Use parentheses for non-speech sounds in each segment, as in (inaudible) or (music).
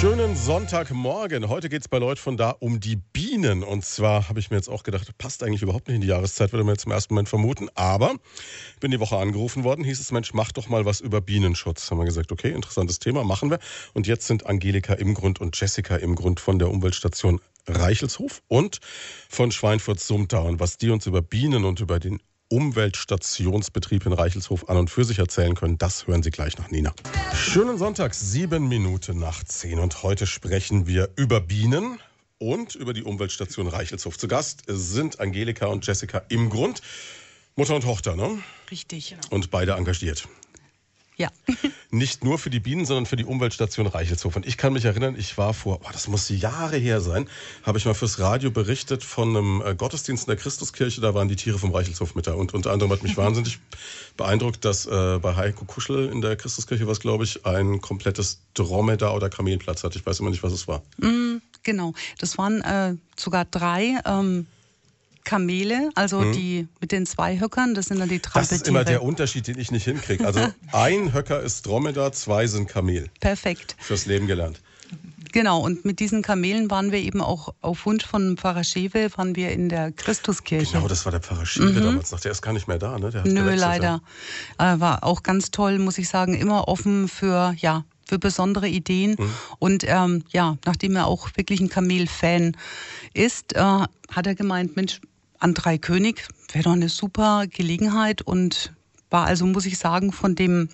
Schönen Sonntagmorgen. Heute geht es bei Leut von da um die Bienen. Und zwar habe ich mir jetzt auch gedacht, passt eigentlich überhaupt nicht in die Jahreszeit, würde man jetzt im ersten Moment vermuten. Aber ich bin die Woche angerufen worden, hieß es, Mensch, mach doch mal was über Bienenschutz. Haben wir gesagt, okay, interessantes Thema, machen wir. Und jetzt sind Angelika Imgrund und Jessica Imgrund von der Umweltstation Reichelshof und von Schweinfurt-Sumter. Und was die uns über Bienen und über den Umweltstationsbetrieb in Reichelshof an und für sich erzählen können, das hören Sie gleich nach Nina. Schönen Sonntag, sieben Minuten nach zehn. Und heute sprechen wir über Bienen und über die Umweltstation Reichelshof. Zu Gast sind Angelika und Jessica im Grund. Mutter und Tochter, ne? Richtig. Genau. Und beide engagiert. Ja. (laughs) Nicht nur für die Bienen, sondern für die Umweltstation Reichelshof. Und ich kann mich erinnern, ich war vor, oh, das muss Jahre her sein, habe ich mal fürs Radio berichtet von einem äh, Gottesdienst in der Christuskirche. Da waren die Tiere vom Reichelshof mit da. Und unter anderem hat mich (laughs) wahnsinnig beeindruckt, dass äh, bei Heiko Kuschel in der Christuskirche was, glaube ich, ein komplettes Dromedar oder Kamelplatz hat. Ich weiß immer nicht, was es war. Mm, genau. Das waren äh, sogar drei. Ähm Kamele, also mhm. die mit den zwei Höckern, das sind dann die Trampeltiere. Das ist immer der Unterschied, den ich nicht hinkriege. Also (laughs) ein Höcker ist Dromedar, zwei sind Kamel. Perfekt. Fürs Leben gelernt. Genau, und mit diesen Kamelen waren wir eben auch auf Wunsch von Pfarrer Schewe, waren wir in der Christuskirche. Genau, das war der Pfarrer Schewe mhm. damals noch. Der ist gar nicht mehr da, ne? Nö, leider. Ja. Äh, war auch ganz toll, muss ich sagen. Immer offen für, ja, für besondere Ideen. Mhm. Und ähm, ja, nachdem er auch wirklich ein Kamel-Fan ist, äh, hat er gemeint, Mensch, an Drei König wäre doch eine super Gelegenheit und war also, muss ich sagen, von dem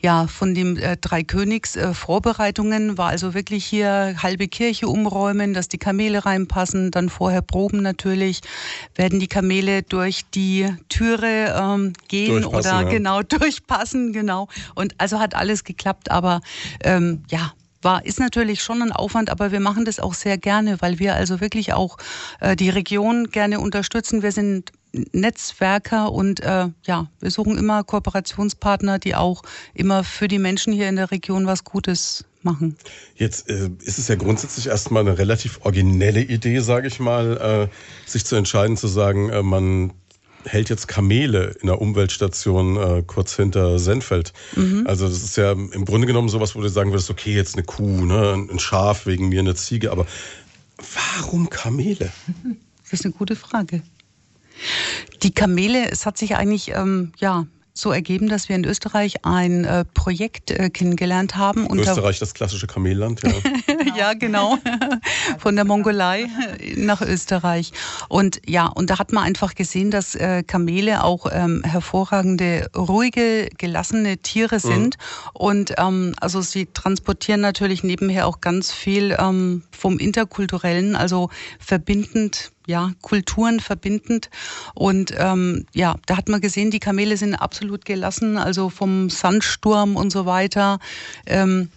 ja, von dem äh, Drei Königs äh, Vorbereitungen war also wirklich hier halbe Kirche umräumen, dass die Kamele reinpassen, dann vorher proben natürlich, werden die Kamele durch die Türe ähm, gehen oder ja. genau (laughs) durchpassen, genau. Und also hat alles geklappt, aber ähm, ja, war, ist natürlich schon ein Aufwand, aber wir machen das auch sehr gerne, weil wir also wirklich auch äh, die Region gerne unterstützen. Wir sind Netzwerker und äh, ja, wir suchen immer Kooperationspartner, die auch immer für die Menschen hier in der Region was Gutes machen. Jetzt äh, ist es ja grundsätzlich erstmal eine relativ originelle Idee, sage ich mal, äh, sich zu entscheiden, zu sagen, äh, man hält jetzt Kamele in der Umweltstation äh, kurz hinter Senfeld. Mhm. Also das ist ja im Grunde genommen sowas, wo du sagen würdest, okay, jetzt eine Kuh, ne, ein Schaf wegen mir, eine Ziege, aber warum Kamele? (laughs) Das ist eine gute Frage. Die Kamele, es hat sich eigentlich ähm, ja so ergeben, dass wir in Österreich ein äh, Projekt äh, kennengelernt haben. Österreich, das klassische Kamelland, ja. (laughs) ja, genau. (laughs) Von der Mongolei nach Österreich. Und ja, und da hat man einfach gesehen, dass äh, Kamele auch ähm, hervorragende, ruhige, gelassene Tiere mhm. sind. Mhm. Und ähm, also sie transportieren natürlich nebenher auch ganz viel ähm, vom Interkulturellen, also verbindend ja, Kulturen verbindend. Und ähm, ja, da hat man gesehen, die Kamele sind absolut gelassen, also vom Sandsturm und so weiter ähm,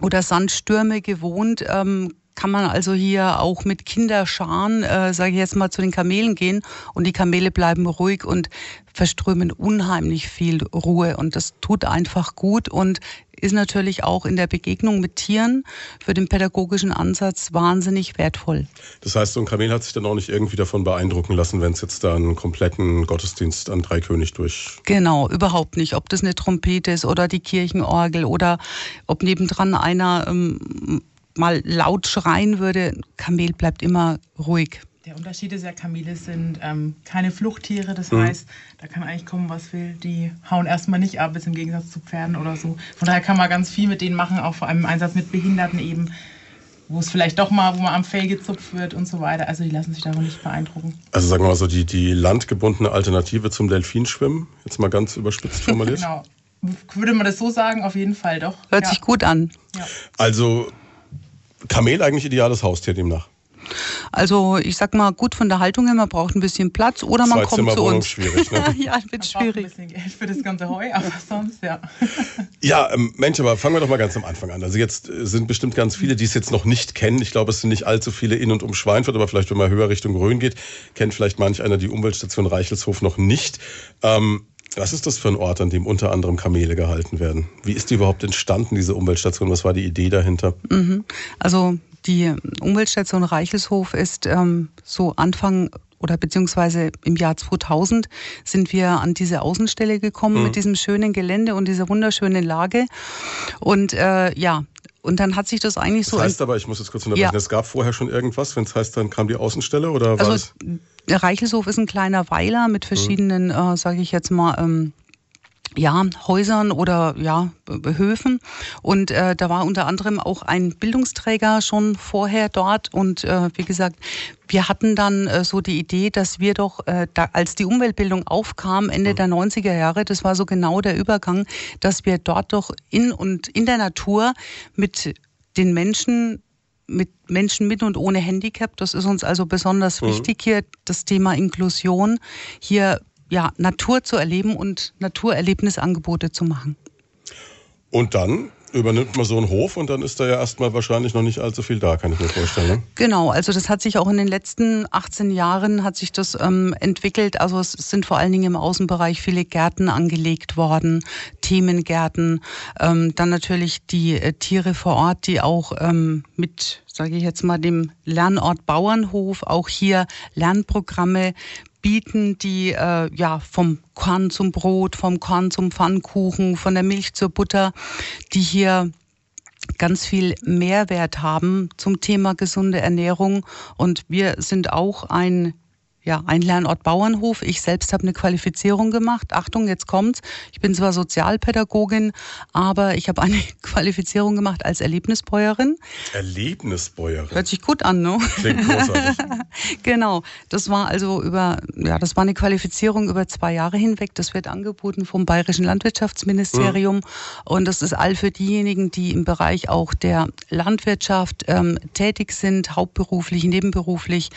oder Sandstürme gewohnt. Ähm, kann man also hier auch mit Kinderscharen, äh, sage ich jetzt mal, zu den Kamelen gehen und die Kamele bleiben ruhig und verströmen unheimlich viel Ruhe und das tut einfach gut und ist natürlich auch in der Begegnung mit Tieren für den pädagogischen Ansatz wahnsinnig wertvoll. Das heißt, so ein Kamel hat sich dann auch nicht irgendwie davon beeindrucken lassen, wenn es jetzt da einen kompletten Gottesdienst an Dreikönig durch. Genau, überhaupt nicht. Ob das eine Trompete ist oder die Kirchenorgel oder ob nebendran einer ähm, mal laut schreien würde. Kamel bleibt immer ruhig. Der Unterschied ist ja, Kamele sind ähm, keine Fluchttiere, das mhm. heißt, da kann eigentlich kommen, was will. Die hauen erstmal nicht ab, ist im Gegensatz zu Pferden oder so. Von daher kann man ganz viel mit denen machen, auch vor allem im Einsatz mit Behinderten eben, wo es vielleicht doch mal, wo man am Fell gezupft wird und so weiter. Also die lassen sich davon nicht beeindrucken. Also sagen wir mal so, die, die landgebundene Alternative zum Delfinschwimmen, jetzt mal ganz überspitzt formuliert. (laughs) genau. Würde man das so sagen? Auf jeden Fall doch. Hört ja. sich gut an. Ja. Also Kamel eigentlich ideales Haustier demnach. Also ich sag mal, gut von der Haltung her, man braucht ein bisschen Platz oder man kommt zu uns. schwierig, ne? (laughs) ja, wird (laughs) schwierig. Ein bisschen Geld für das ganze Heu, aber sonst, ja. (laughs) ja, ähm, Mensch, aber fangen wir doch mal ganz am Anfang an. Also jetzt äh, sind bestimmt ganz viele, die es jetzt noch nicht kennen. Ich glaube, es sind nicht allzu viele in und um Schweinfurt, aber vielleicht, wenn man höher Richtung Rhön geht, kennt vielleicht manch einer die Umweltstation Reichelshof noch nicht. Ähm, was ist das für ein Ort, an dem unter anderem Kamele gehalten werden? Wie ist die überhaupt entstanden, diese Umweltstation? Was war die Idee dahinter? Mhm. Also die Umweltstation Reichelshof ist ähm, so Anfang oder beziehungsweise im Jahr 2000 sind wir an diese Außenstelle gekommen mhm. mit diesem schönen Gelände und dieser wunderschönen Lage. Und äh, ja, und dann hat sich das eigentlich so. Das heißt aber, ich muss jetzt kurz unterbrechen, ja. es gab vorher schon irgendwas, wenn es heißt, dann kam die Außenstelle oder war also, Der Reichelshof ist ein kleiner Weiler mit verschiedenen, mhm. äh, sage ich jetzt mal, ähm, ja, Häusern oder ja, Höfen. Und äh, da war unter anderem auch ein Bildungsträger schon vorher dort. Und äh, wie gesagt, wir hatten dann äh, so die Idee, dass wir doch, äh, da, als die Umweltbildung aufkam, Ende mhm. der 90er Jahre, das war so genau der Übergang, dass wir dort doch in und in der Natur mit den Menschen mit Menschen mit und ohne Handicap. Das ist uns also besonders mhm. wichtig hier, das Thema Inklusion hier ja, Natur zu erleben und Naturerlebnisangebote zu machen. Und dann übernimmt man so einen Hof und dann ist da ja erstmal wahrscheinlich noch nicht allzu viel da, kann ich mir vorstellen. Ne? Genau, also das hat sich auch in den letzten 18 Jahren hat sich das ähm, entwickelt. Also es sind vor allen Dingen im Außenbereich viele Gärten angelegt worden, Themengärten, ähm, dann natürlich die äh, Tiere vor Ort, die auch ähm, mit, sage ich jetzt mal, dem Lernort Bauernhof auch hier Lernprogramme bieten, die äh, ja vom Korn zum Brot, vom Korn zum Pfannkuchen, von der Milch zur Butter, die hier ganz viel Mehrwert haben zum Thema gesunde Ernährung. Und wir sind auch ein ja, ein Lernort Bauernhof. Ich selbst habe eine Qualifizierung gemacht. Achtung, jetzt kommt's. Ich bin zwar Sozialpädagogin, aber ich habe eine (laughs) Qualifizierung gemacht als Erlebnisbäuerin. Erlebnisbäuerin. Hört sich gut an, ne? Klingt großartig. (laughs) genau. Das war also über, ja, das war eine Qualifizierung über zwei Jahre hinweg. Das wird angeboten vom Bayerischen Landwirtschaftsministerium. Mhm. Und das ist all für diejenigen, die im Bereich auch der Landwirtschaft ähm, tätig sind, hauptberuflich, nebenberuflich.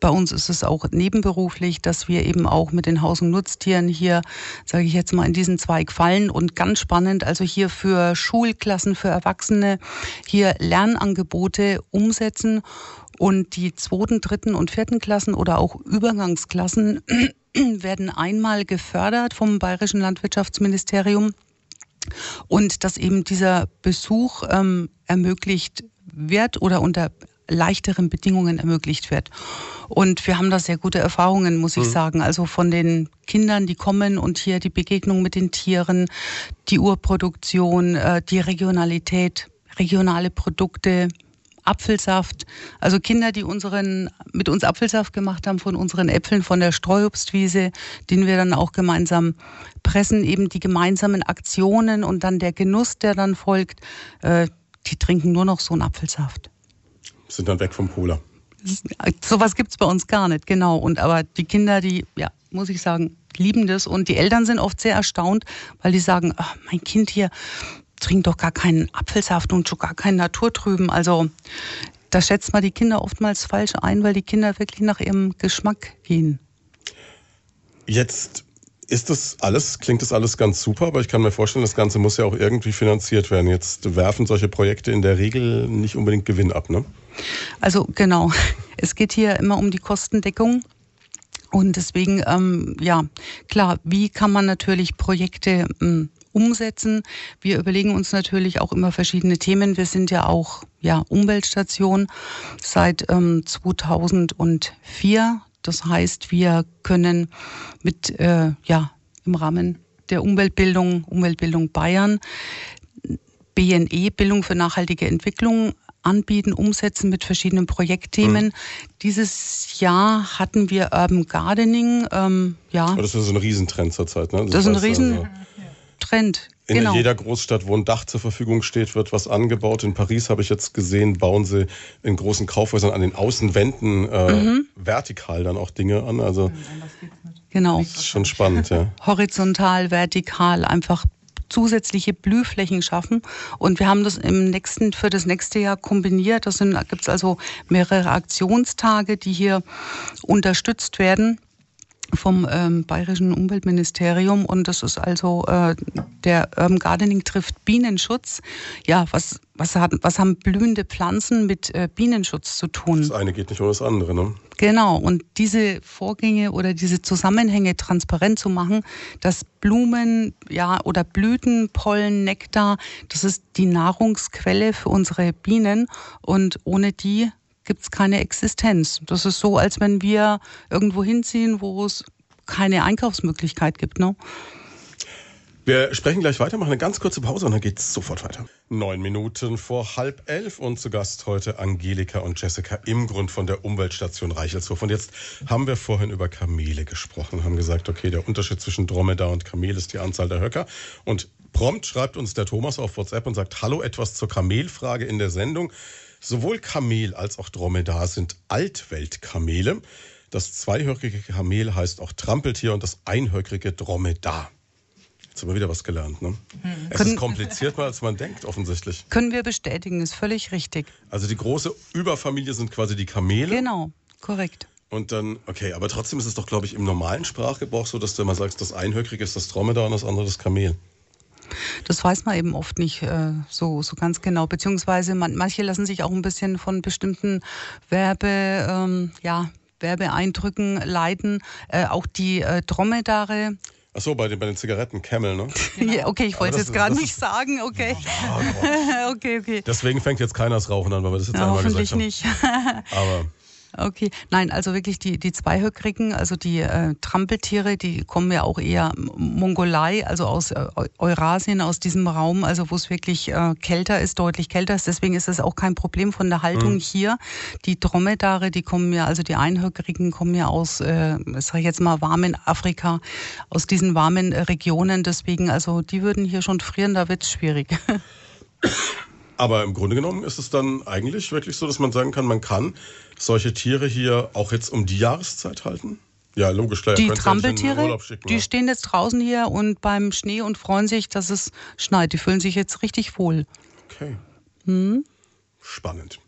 Bei uns ist es auch neben nebenberuflich, dass wir eben auch mit den Haus- und Nutztieren hier, sage ich jetzt mal, in diesen Zweig fallen. Und ganz spannend, also hier für Schulklassen, für Erwachsene hier Lernangebote umsetzen und die zweiten, dritten und vierten Klassen oder auch Übergangsklassen (clears throat) werden einmal gefördert vom Bayerischen Landwirtschaftsministerium. Und dass eben dieser Besuch ähm, ermöglicht wird oder unter leichteren Bedingungen ermöglicht wird. Und wir haben da sehr gute Erfahrungen, muss ich mhm. sagen. Also von den Kindern, die kommen und hier die Begegnung mit den Tieren, die Urproduktion, äh, die Regionalität, regionale Produkte, Apfelsaft. Also Kinder, die unseren, mit uns Apfelsaft gemacht haben von unseren Äpfeln von der Streuobstwiese, den wir dann auch gemeinsam pressen, eben die gemeinsamen Aktionen und dann der Genuss, der dann folgt, äh, die trinken nur noch so einen Apfelsaft sind dann weg vom Cola. Sowas gibt es bei uns gar nicht, genau. Und aber die Kinder, die, ja, muss ich sagen, lieben das. Und die Eltern sind oft sehr erstaunt, weil die sagen, ach, mein Kind hier trinkt doch gar keinen Apfelsaft und schon gar keinen Naturtrüben. Also da schätzt man die Kinder oftmals falsch ein, weil die Kinder wirklich nach ihrem Geschmack gehen. Jetzt ist das alles, klingt das alles ganz super, aber ich kann mir vorstellen, das Ganze muss ja auch irgendwie finanziert werden. Jetzt werfen solche Projekte in der Regel nicht unbedingt Gewinn ab, ne? Also genau, (laughs) es geht hier immer um die Kostendeckung. Und deswegen, ähm, ja, klar, wie kann man natürlich Projekte ähm, umsetzen? Wir überlegen uns natürlich auch immer verschiedene Themen. Wir sind ja auch ja, Umweltstation seit ähm, 2004. Das heißt, wir können mit, äh, ja, im Rahmen der Umweltbildung, Umweltbildung Bayern, BNE, Bildung für nachhaltige Entwicklung, anbieten, umsetzen mit verschiedenen Projektthemen. Mhm. Dieses Jahr hatten wir Urban Gardening. Ähm, ja. Aber das ist so ein Riesentrend zurzeit, ne? Das, das ist ein Riesentrend. Also in genau. jeder Großstadt, wo ein Dach zur Verfügung steht, wird was angebaut. In Paris habe ich jetzt gesehen, bauen sie in großen Kaufhäusern an den Außenwänden äh, mhm. vertikal dann auch Dinge an. Also genau. Das ist schon spannend, ja. Horizontal, vertikal, einfach zusätzliche Blühflächen schaffen. Und wir haben das im nächsten, für das nächste Jahr kombiniert. Das gibt es also mehrere Aktionstage, die hier unterstützt werden vom ähm, Bayerischen Umweltministerium und das ist also äh, der Urban Gardening trifft Bienenschutz. Ja, was was, hat, was haben blühende Pflanzen mit äh, Bienenschutz zu tun? Das eine geht nicht ohne das andere, ne? Genau. Und diese Vorgänge oder diese Zusammenhänge transparent zu machen, dass Blumen, ja, oder Blüten, Pollen, Nektar, das ist die Nahrungsquelle für unsere Bienen und ohne die gibt es keine Existenz. Das ist so, als wenn wir irgendwo hinziehen, wo es keine Einkaufsmöglichkeit gibt. Ne? Wir sprechen gleich weiter, machen eine ganz kurze Pause und dann geht's sofort weiter. Neun Minuten vor halb elf und zu Gast heute Angelika und Jessica im Grund von der Umweltstation Reichelshof. Und jetzt haben wir vorhin über Kamele gesprochen, haben gesagt, okay, der Unterschied zwischen Dromedar und Kamel ist die Anzahl der Höcker. Und prompt schreibt uns der Thomas auf WhatsApp und sagt, hallo, etwas zur Kamelfrage in der Sendung. Sowohl Kamel als auch Dromedar sind Altweltkamele. Das zweihöckrige Kamel heißt auch Trampeltier und das einhöckrige Dromedar. Jetzt haben wir wieder was gelernt. Ne? Hm. Es ist komplizierter, als man denkt, offensichtlich. Können wir bestätigen, ist völlig richtig. Also die große Überfamilie sind quasi die Kamele. Genau, korrekt. Und dann, okay, aber trotzdem ist es doch, glaube ich, im normalen Sprachgebrauch so, dass du immer sagst, das Einhöckrige ist das Dromedar und das andere das Kamel. Das weiß man eben oft nicht äh, so, so ganz genau. Beziehungsweise man, manche lassen sich auch ein bisschen von bestimmten Werbe, ähm, ja, Werbeeindrücken leiten. Äh, auch die äh, Dromedare Ach so, bei den, bei den Zigaretten Camel, ne? (laughs) ja, okay, ich wollte es jetzt gerade nicht sagen, okay. (laughs) Oh, (laughs) okay, okay. Deswegen fängt jetzt keiner das Rauchen an, weil wir das jetzt ja, einmal gesagt haben. Hoffentlich nicht. Aber Okay, nein, also wirklich die, die Zweihöckrigen, also die äh, Trampeltiere, die kommen ja auch eher Mongolei, also aus äh, Eurasien, aus diesem Raum, also wo es wirklich äh, kälter ist, deutlich kälter ist. Deswegen ist das auch kein Problem von der Haltung mhm. hier. Die Dromedare, die kommen ja, also die Einhöckrigen kommen ja aus, äh, sag ich jetzt mal, warmen Afrika, aus diesen warmen Regionen. Deswegen, also die würden hier schon frieren, da wird es schwierig. (laughs) Aber im Grunde genommen ist es dann eigentlich wirklich so, dass man sagen kann, man kann solche Tiere hier auch jetzt um die Jahreszeit halten? Ja, logisch, klar. Die Trampeltiere, schicken, die ja. stehen jetzt draußen hier und beim Schnee und freuen sich, dass es schneit. Die fühlen sich jetzt richtig wohl. Okay. Hm? Spannend.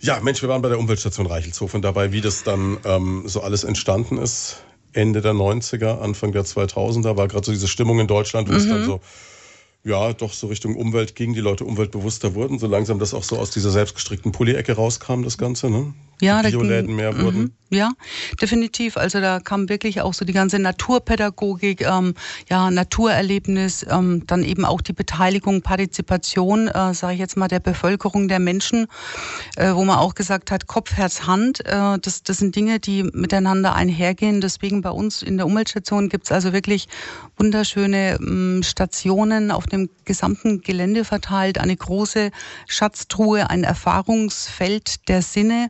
Ja, Mensch, wir waren bei der Umweltstation Reichelshofen dabei, wie das dann ähm, so alles entstanden ist. Ende der 90er, Anfang der 2000er war gerade so diese Stimmung in Deutschland, wo mhm. es dann so ja, doch so Richtung Umwelt ging, die Leute umweltbewusster wurden, so langsam das auch so aus dieser selbstgestrickten Pulli-Ecke rauskam, das Ganze, ne? Ja, Bioläden mehr wurden. Mhm. Ja, definitiv. Also da kam wirklich auch so die ganze Naturpädagogik, ähm, ja, Naturerlebnis, ähm, dann eben auch die Beteiligung, Partizipation, äh, sage ich jetzt mal, der Bevölkerung, der Menschen, äh, wo man auch gesagt hat, Kopf, Herz, Hand, äh, das, das sind Dinge, die miteinander einhergehen. Deswegen bei uns in der Umweltstation gibt's also wirklich wunderschöne ähm, Stationen auf dem gesamten Gelände verteilt, eine große Schatztruhe, ein Erfahrungsfeld der Sinne,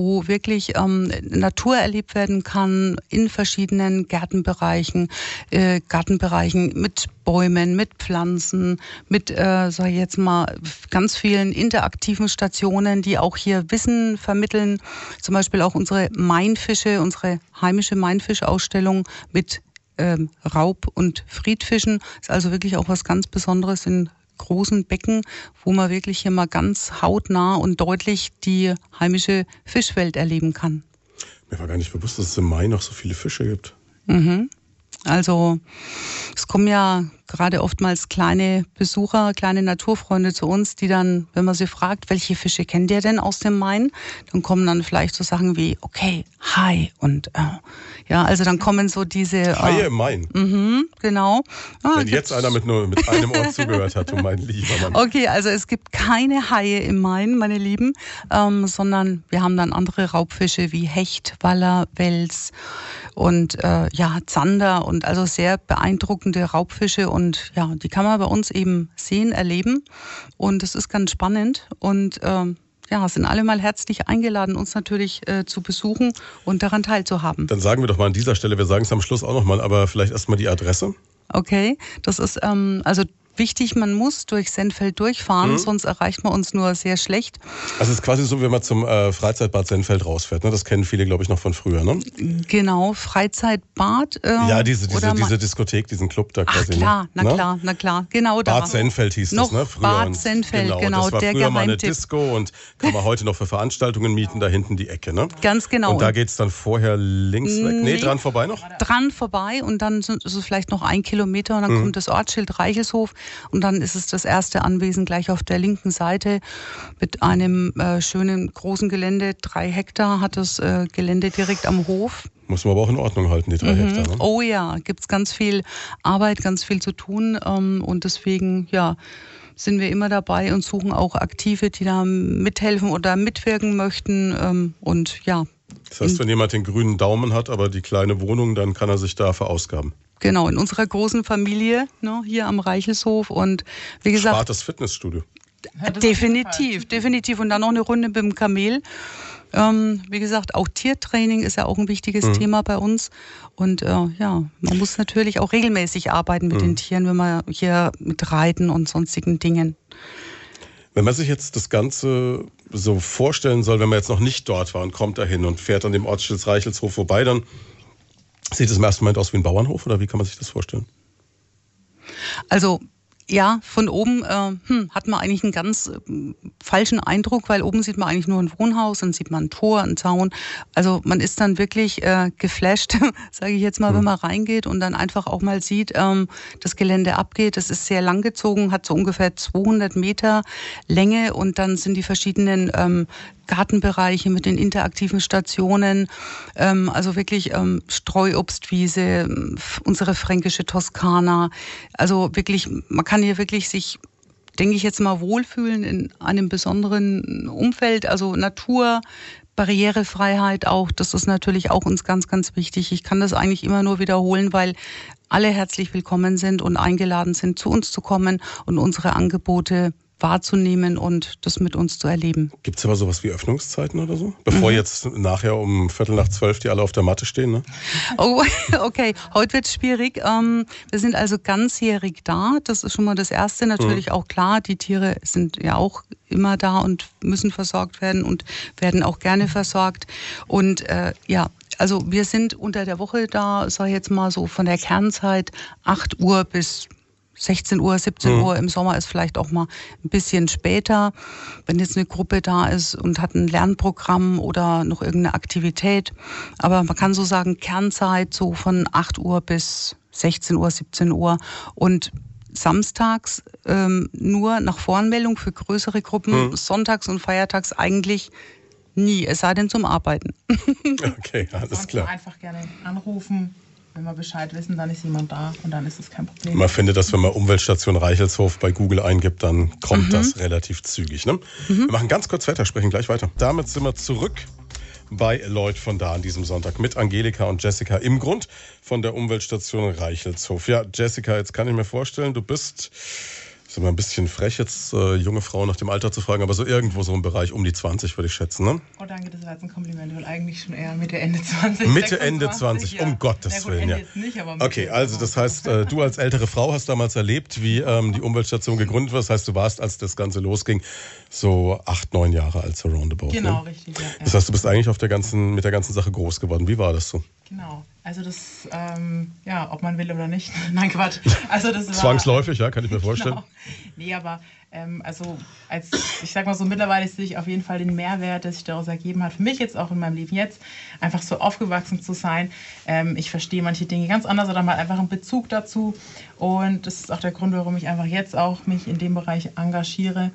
wo wirklich ähm, Natur erlebt werden kann in verschiedenen Gärtenbereichen, äh, Gartenbereichen mit Bäumen, mit Pflanzen, mit, äh, sag ich jetzt mal, ganz vielen interaktiven Stationen, die auch hier Wissen vermitteln. Zum Beispiel auch unsere Mainfische, unsere heimische Mainfischausstellung mit ähm, Raub- und Friedfischen. Ist also wirklich auch was ganz Besonderes in großen Becken, wo man wirklich hier mal ganz hautnah und deutlich die heimische Fischwelt erleben kann. Mir war gar nicht bewusst, dass es im Mai noch so viele Fische gibt. Mhm. Also es kommen ja gerade oftmals kleine Besucher, kleine Naturfreunde zu uns, die dann, wenn man sie fragt, welche Fische kennt ihr denn aus dem Main, dann kommen dann vielleicht so Sachen wie, okay, Hai und äh, ja, also dann kommen so diese äh, Haie im Main. Mhm, genau. Ah, wenn jetzt einer mit nur mit einem Ohr zugehört hat, mein lieber Mann. Okay, also es gibt keine Haie im Main, meine Lieben, ähm, sondern wir haben dann andere Raubfische wie Hecht, Waller, Wels und äh, ja Zander und also sehr beeindruckende Raubfische und ja, die kann man bei uns eben sehen, erleben. Und es ist ganz spannend. Und ähm, ja, sind alle mal herzlich eingeladen, uns natürlich äh, zu besuchen und daran teilzuhaben. Dann sagen wir doch mal an dieser Stelle, wir sagen es am Schluss auch nochmal, aber vielleicht erstmal die Adresse. Okay, das ist ähm, also wichtig, man muss durch Senfeld durchfahren, mhm. sonst erreicht man uns nur sehr schlecht. Also es ist quasi so, wenn man zum äh, Freizeitbad Senfeld rausfährt. Ne? Das kennen viele, glaube ich, noch von früher. Ne? Genau, Freizeitbad. Äh, ja, diese, diese, diese Diskothek, diesen Club da quasi. Ach klar, ne? na klar, na klar, genau da. Bad Senfeld hieß noch das, ne? Früher. Bad Senfeld, genau. genau das war der früher mal eine Disco und kann man heute noch für Veranstaltungen mieten, da hinten die Ecke. Ne? Ganz genau. Und da geht es dann vorher links weg. Nee, nee, dran vorbei noch? Dran vorbei und dann ist es vielleicht noch ein Kilometer und dann mhm. kommt das Ortsschild Reichelshof und dann ist es das erste Anwesen gleich auf der linken Seite mit einem äh, schönen großen Gelände. Drei Hektar hat das äh, Gelände direkt am Hof. Muss man aber auch in Ordnung halten, die drei mhm. Hektar. Ne? Oh ja, gibt es ganz viel Arbeit, ganz viel zu tun. Ähm, und deswegen, ja, sind wir immer dabei und suchen auch Aktive, die da mithelfen oder mitwirken möchten. Ähm, und ja. Das heißt, wenn jemand den grünen Daumen hat, aber die kleine Wohnung, dann kann er sich da verausgaben. genau, in unserer großen Familie ne, hier am Reichelshof. Und wie gesagt. Spart das Fitnessstudio. Definitiv, definitiv. Und dann noch eine Runde mit dem Kamel. Ähm, wie gesagt, auch Tiertraining ist ja auch ein wichtiges mhm. Thema bei uns. Und äh, ja, man muss natürlich auch regelmäßig arbeiten mit mhm. den Tieren, wenn man hier mit Reiten und sonstigen Dingen. Wenn man sich jetzt das Ganze so vorstellen soll, wenn man jetzt noch nicht dort war und kommt dahin und fährt an dem Ortsschild Reichelshof vorbei, dann sieht es im ersten Moment aus wie ein Bauernhof oder wie kann man sich das vorstellen? Also ja, von oben äh, hm, hat man eigentlich einen ganz äh, falschen Eindruck, weil oben sieht man eigentlich nur ein Wohnhaus, dann sieht man ein Tor, einen Zaun. Also man ist dann wirklich äh, geflasht, (laughs) sage ich jetzt mal, mhm. wenn man reingeht und dann einfach auch mal sieht, ähm, das Gelände abgeht. Das ist sehr langgezogen, hat so ungefähr 200 Meter Länge und dann sind die verschiedenen ähm, Gartenbereiche mit den interaktiven Stationen, ähm, also wirklich ähm, Streuobstwiese, unsere fränkische Toskana. Also wirklich, man kann hier wirklich sich denke ich jetzt mal wohlfühlen in einem besonderen Umfeld, also Natur, Barrierefreiheit auch, das ist natürlich auch uns ganz, ganz wichtig. Ich kann das eigentlich immer nur wiederholen, weil alle herzlich willkommen sind und eingeladen sind, zu uns zu kommen und unsere Angebote wahrzunehmen und das mit uns zu erleben. Gibt es aber sowas wie Öffnungszeiten oder so? Bevor mhm. jetzt nachher um Viertel nach zwölf die alle auf der Matte stehen, ne? Oh, (laughs) okay. Heute wird es schwierig. Ähm, wir sind also ganzjährig da. Das ist schon mal das Erste. Natürlich mhm. auch klar, die Tiere sind ja auch immer da und müssen versorgt werden und werden auch gerne versorgt. Und äh, ja, also wir sind unter der Woche da, sag ich jetzt mal so von der Kernzeit 8 Uhr bis 16 Uhr, 17 mhm. Uhr. Im Sommer ist vielleicht auch mal ein bisschen später. Wenn jetzt eine Gruppe da ist und hat ein Lernprogramm oder noch irgendeine Aktivität. Aber man kann so sagen, Kernzeit so von 8 Uhr bis 16 Uhr, 17 Uhr. Und samstags ähm, nur nach Voranmeldung für größere Gruppen, mhm. sonntags und feiertags eigentlich nie, es sei denn zum Arbeiten. (laughs) okay, alles klar. Einfach gerne anrufen, wenn wir Bescheid wissen, dann ist jemand da und dann ist es kein Problem. Man findet das, wenn man Umweltstation Reichelshof bei Google eingibt, dann kommt mhm. das relativ zügig. Ne? Mhm. Wir machen ganz kurz weiter, sprechen gleich weiter. Damit sind wir zurück bei Lloyd von da an diesem Sonntag mit Angelika und Jessica im Grund von der Umweltstation Reichelshof. Ja, Jessica, jetzt kann ich mir vorstellen, du bist ist immer ein bisschen frech, jetzt äh, junge Frauen nach dem Alter zu fragen, aber so irgendwo so im Bereich um die 20 würde ich schätzen, ne? Oh, danke, das war jetzt ein Kompliment, weil eigentlich schon eher Mitte, Ende 20. Mitte, 26, Ende 20, ja. um Gottes Willen, ja. Nicht, okay, also das heißt, äh, du als ältere Frau hast damals erlebt, wie ähm, die Umweltstation gegründet wird. Das heißt, du warst, als das Ganze losging, so acht, neun Jahre alt, so roundabout. Genau, ne? richtig, ja. Das heißt, du bist eigentlich auf der ganzen, mit der ganzen Sache groß geworden. Wie war das so? Genau. Also das, ähm, ja, ob man will oder nicht. (laughs) Nein, Quatsch. Also das war, Zwangsläufig, ja, kann ich mir (laughs) vorstellen. Genau. Nee, aber ähm, also als, ich sag mal so, mittlerweile sehe ich auf jeden Fall den Mehrwert, der sich daraus ergeben hat, für mich jetzt auch in meinem Leben jetzt, einfach so aufgewachsen zu sein. Ähm, ich verstehe manche Dinge ganz anders oder mal einfach einen Bezug dazu. Und das ist auch der Grund, warum ich einfach jetzt auch mich in dem Bereich engagiere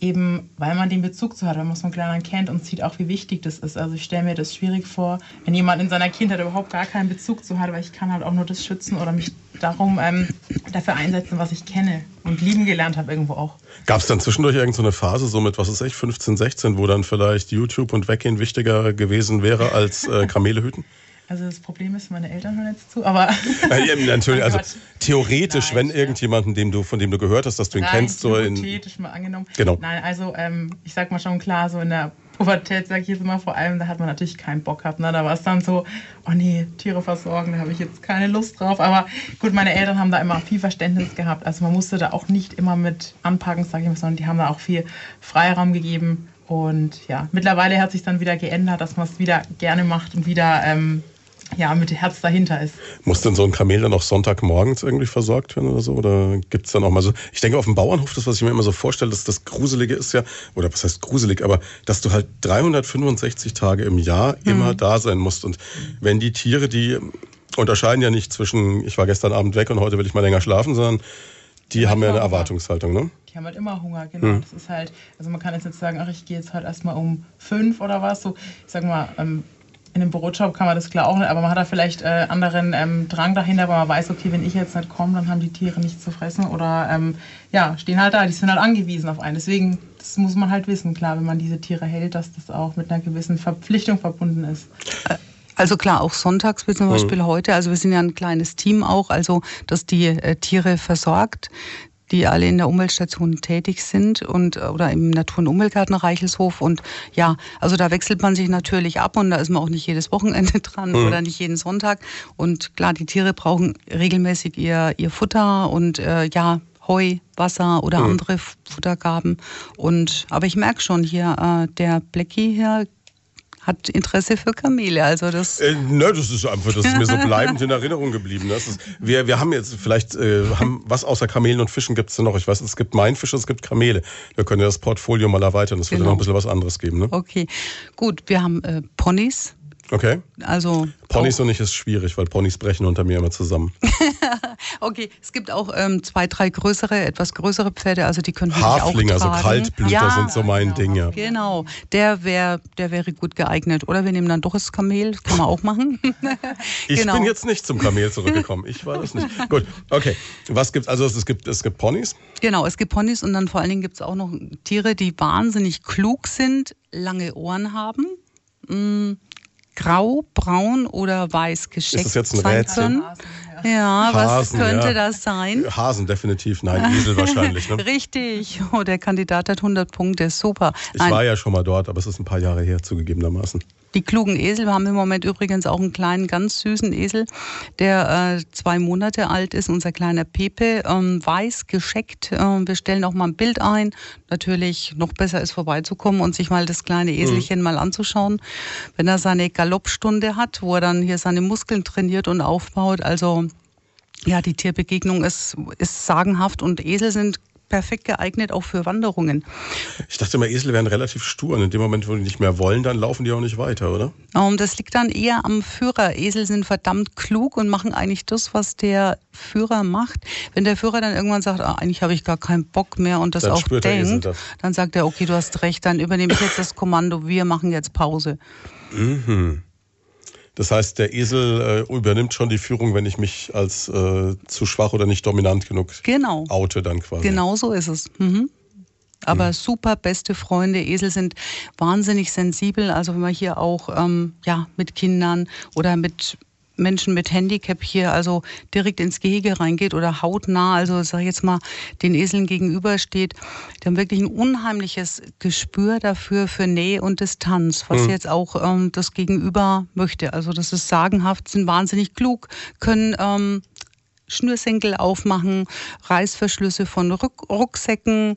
eben weil man den Bezug zu hat, weil man es von klein kennt und sieht auch, wie wichtig das ist. Also ich stelle mir das schwierig vor, wenn jemand in seiner Kindheit überhaupt gar keinen Bezug zu hat, weil ich kann halt auch nur das schützen oder mich darum ähm, dafür einsetzen, was ich kenne und lieben gelernt habe irgendwo auch. Gab es dann zwischendurch irgendeine so Phase, so mit, was ist echt, 15, 16, wo dann vielleicht YouTube und Weggehen wichtiger gewesen wäre als äh, Kamele hüten? Also das Problem ist, meine Eltern hören jetzt zu, aber. ja, natürlich, (laughs) also theoretisch, Nein, wenn irgendjemanden, dem du, von dem du gehört hast, dass du ihn Nein, kennst, so in. Theoretisch mal angenommen. Genau. Nein, also ähm, ich sag mal schon klar, so in der Pubertät, sag ich jetzt immer, vor allem, da hat man natürlich keinen Bock gehabt. Ne? Da war es dann so, oh nee, Tiere versorgen, da habe ich jetzt keine Lust drauf. Aber gut, meine Eltern haben da immer viel Verständnis gehabt. Also man musste da auch nicht immer mit anpacken, sag ich mal, sondern die haben da auch viel Freiraum gegeben. Und ja, mittlerweile hat sich dann wieder geändert, dass man es wieder gerne macht und wieder ähm, ja, mit Herz dahinter ist. Muss denn so ein Kamel dann auch Sonntagmorgens irgendwie versorgt werden oder so? Oder gibt es dann auch mal so? Ich denke, auf dem Bauernhof, das, was ich mir immer so vorstelle, dass das Gruselige ist ja, oder was heißt gruselig, aber dass du halt 365 Tage im Jahr mhm. immer da sein musst. Und wenn die Tiere, die unterscheiden ja nicht zwischen, ich war gestern Abend weg und heute will ich mal länger schlafen, sondern die, haben ja eine Erwartungshaltung, ne? Die haben halt immer Hunger, genau. Mhm. Das ist halt, also man kann jetzt nicht sagen, ach, ich gehe jetzt halt erstmal um fünf oder was. So, ich sag mal, ähm, in einem Brotshop kann man das klar auch nicht, aber man hat da vielleicht äh, anderen ähm, Drang dahinter, weil man weiß, okay, wenn ich jetzt nicht komme, dann haben die Tiere nichts zu fressen oder ähm, ja, stehen halt da, die sind halt angewiesen auf einen. Deswegen, das muss man halt wissen, klar, wenn man diese Tiere hält, dass das auch mit einer gewissen Verpflichtung verbunden ist. Also klar, auch sonntags wie zum mhm. Beispiel heute. Also wir sind ja ein kleines Team auch, also das die äh, Tiere versorgt die alle in der Umweltstation tätig sind und oder im Natur- und Umweltgarten Reichelshof. Und ja, also da wechselt man sich natürlich ab und da ist man auch nicht jedes Wochenende (laughs) dran mhm. oder nicht jeden Sonntag. Und klar, die Tiere brauchen regelmäßig ihr, ihr Futter und äh, ja, Heu, Wasser oder mhm. andere Futtergaben. Und aber ich merke schon hier, äh, der Blackie hier hat Interesse für Kamele. Also das, äh, ne, das ist einfach, das ist mir so (laughs) bleibend in Erinnerung geblieben. Das ist, wir, wir haben jetzt vielleicht, äh, haben, was außer Kamelen und Fischen gibt es denn noch? Ich weiß, es gibt Mainfische, es gibt Kamele. Wir können ja das Portfolio mal erweitern. Es genau. wird noch ein bisschen was anderes geben. Ne? Okay, gut. Wir haben äh, Ponys. Okay. Also Ponys und ich ist schwierig, weil Ponys brechen unter mir immer zusammen. (laughs) okay, es gibt auch ähm, zwei, drei größere, etwas größere Pferde, also die können Haflinge, auch also Kaltblüter ja, sind so mein genau, Ding, ja. Genau, der wäre der wäre gut geeignet. Oder wir nehmen dann doch das Kamel, kann man auch machen. (laughs) ich genau. bin jetzt nicht zum Kamel zurückgekommen, ich war das nicht. gut, okay. Was gibt's, also es gibt, es gibt Ponys? Genau, es gibt Ponys und dann vor allen Dingen gibt es auch noch Tiere, die wahnsinnig klug sind, lange Ohren haben. Mmh grau, braun oder weiß gescheckt Ist das jetzt ein Rätsel? Ja, Hasen, was könnte ja. das sein? Hasen definitiv, nein, Esel (laughs) wahrscheinlich. Ne? Richtig, oh, der Kandidat hat 100 Punkte, super. Ich nein. war ja schon mal dort, aber es ist ein paar Jahre her zugegebenermaßen. Die klugen Esel, wir haben im Moment übrigens auch einen kleinen, ganz süßen Esel, der äh, zwei Monate alt ist, unser kleiner Pepe, ähm, weiß gescheckt. Äh, wir stellen auch mal ein Bild ein. Natürlich noch besser ist vorbeizukommen und sich mal das kleine Eselchen mhm. mal anzuschauen, wenn er seine Galoppstunde hat, wo er dann hier seine Muskeln trainiert und aufbaut. Also ja, die Tierbegegnung ist, ist sagenhaft und Esel sind perfekt geeignet auch für Wanderungen. Ich dachte immer, Esel wären relativ stur und in dem Moment, wo die nicht mehr wollen, dann laufen die auch nicht weiter, oder? Um, das liegt dann eher am Führer. Esel sind verdammt klug und machen eigentlich das, was der Führer macht. Wenn der Führer dann irgendwann sagt, ah, eigentlich habe ich gar keinen Bock mehr und das dann auch denkt, das. dann sagt er, okay, du hast recht, dann übernehme ich jetzt das Kommando, wir machen jetzt Pause. Mhm. Das heißt, der Esel äh, übernimmt schon die Führung, wenn ich mich als äh, zu schwach oder nicht dominant genug genau. oute dann quasi. Genau so ist es. Mhm. Aber mhm. super beste Freunde. Esel sind wahnsinnig sensibel. Also wenn man hier auch ähm, ja, mit Kindern oder mit Menschen mit Handicap hier also direkt ins Gehege reingeht oder hautnah, also sag ich jetzt mal, den Eseln gegenübersteht, die haben wirklich ein unheimliches Gespür dafür für Nähe und Distanz, was mhm. jetzt auch ähm, das Gegenüber möchte. Also das ist sagenhaft, sind wahnsinnig klug, können ähm, Schnürsenkel aufmachen, Reißverschlüsse von Ruck Rucksäcken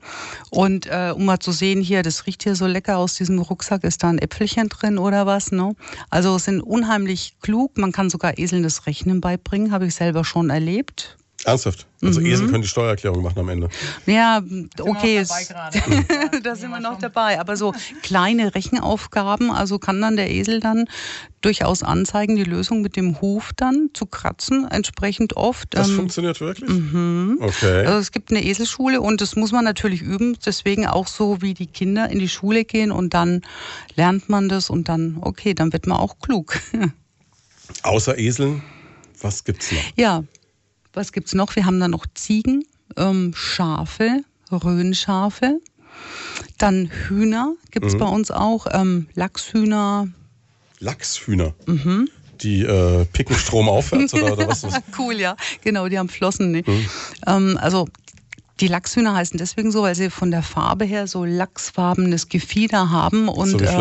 und äh, um mal zu sehen hier, das riecht hier so lecker aus diesem Rucksack, ist da ein Äpfelchen drin oder was? Ne? Also sind unheimlich klug, man kann sogar Eseln das Rechnen beibringen, habe ich selber schon erlebt. Ernsthaft? Also mhm. Esel können die Steuererklärung machen am Ende. Ja, okay, da sind wir noch dabei. Aber so kleine Rechenaufgaben, also kann dann der Esel dann durchaus anzeigen, die Lösung mit dem Huf dann zu kratzen, entsprechend oft. Das ähm, funktioniert wirklich? Mhm. Okay. Also es gibt eine Eselschule und das muss man natürlich üben. Deswegen auch so, wie die Kinder in die Schule gehen und dann lernt man das und dann, okay, dann wird man auch klug. (laughs) Außer Eseln, was gibt's noch? Ja, was gibt es noch? Wir haben da noch Ziegen, ähm, Schafe, Röhnschafe. Dann Hühner gibt es mhm. bei uns auch, ähm, Lachshühner. Lachshühner? Mhm. Die äh, picken Strom aufwärts oder, oder was? (laughs) cool, ja. Genau, die haben Flossen. Ne? Mhm. Ähm, also die Lachshühner heißen deswegen so, weil sie von der Farbe her so lachsfarbenes Gefieder haben. Und, so wie äh,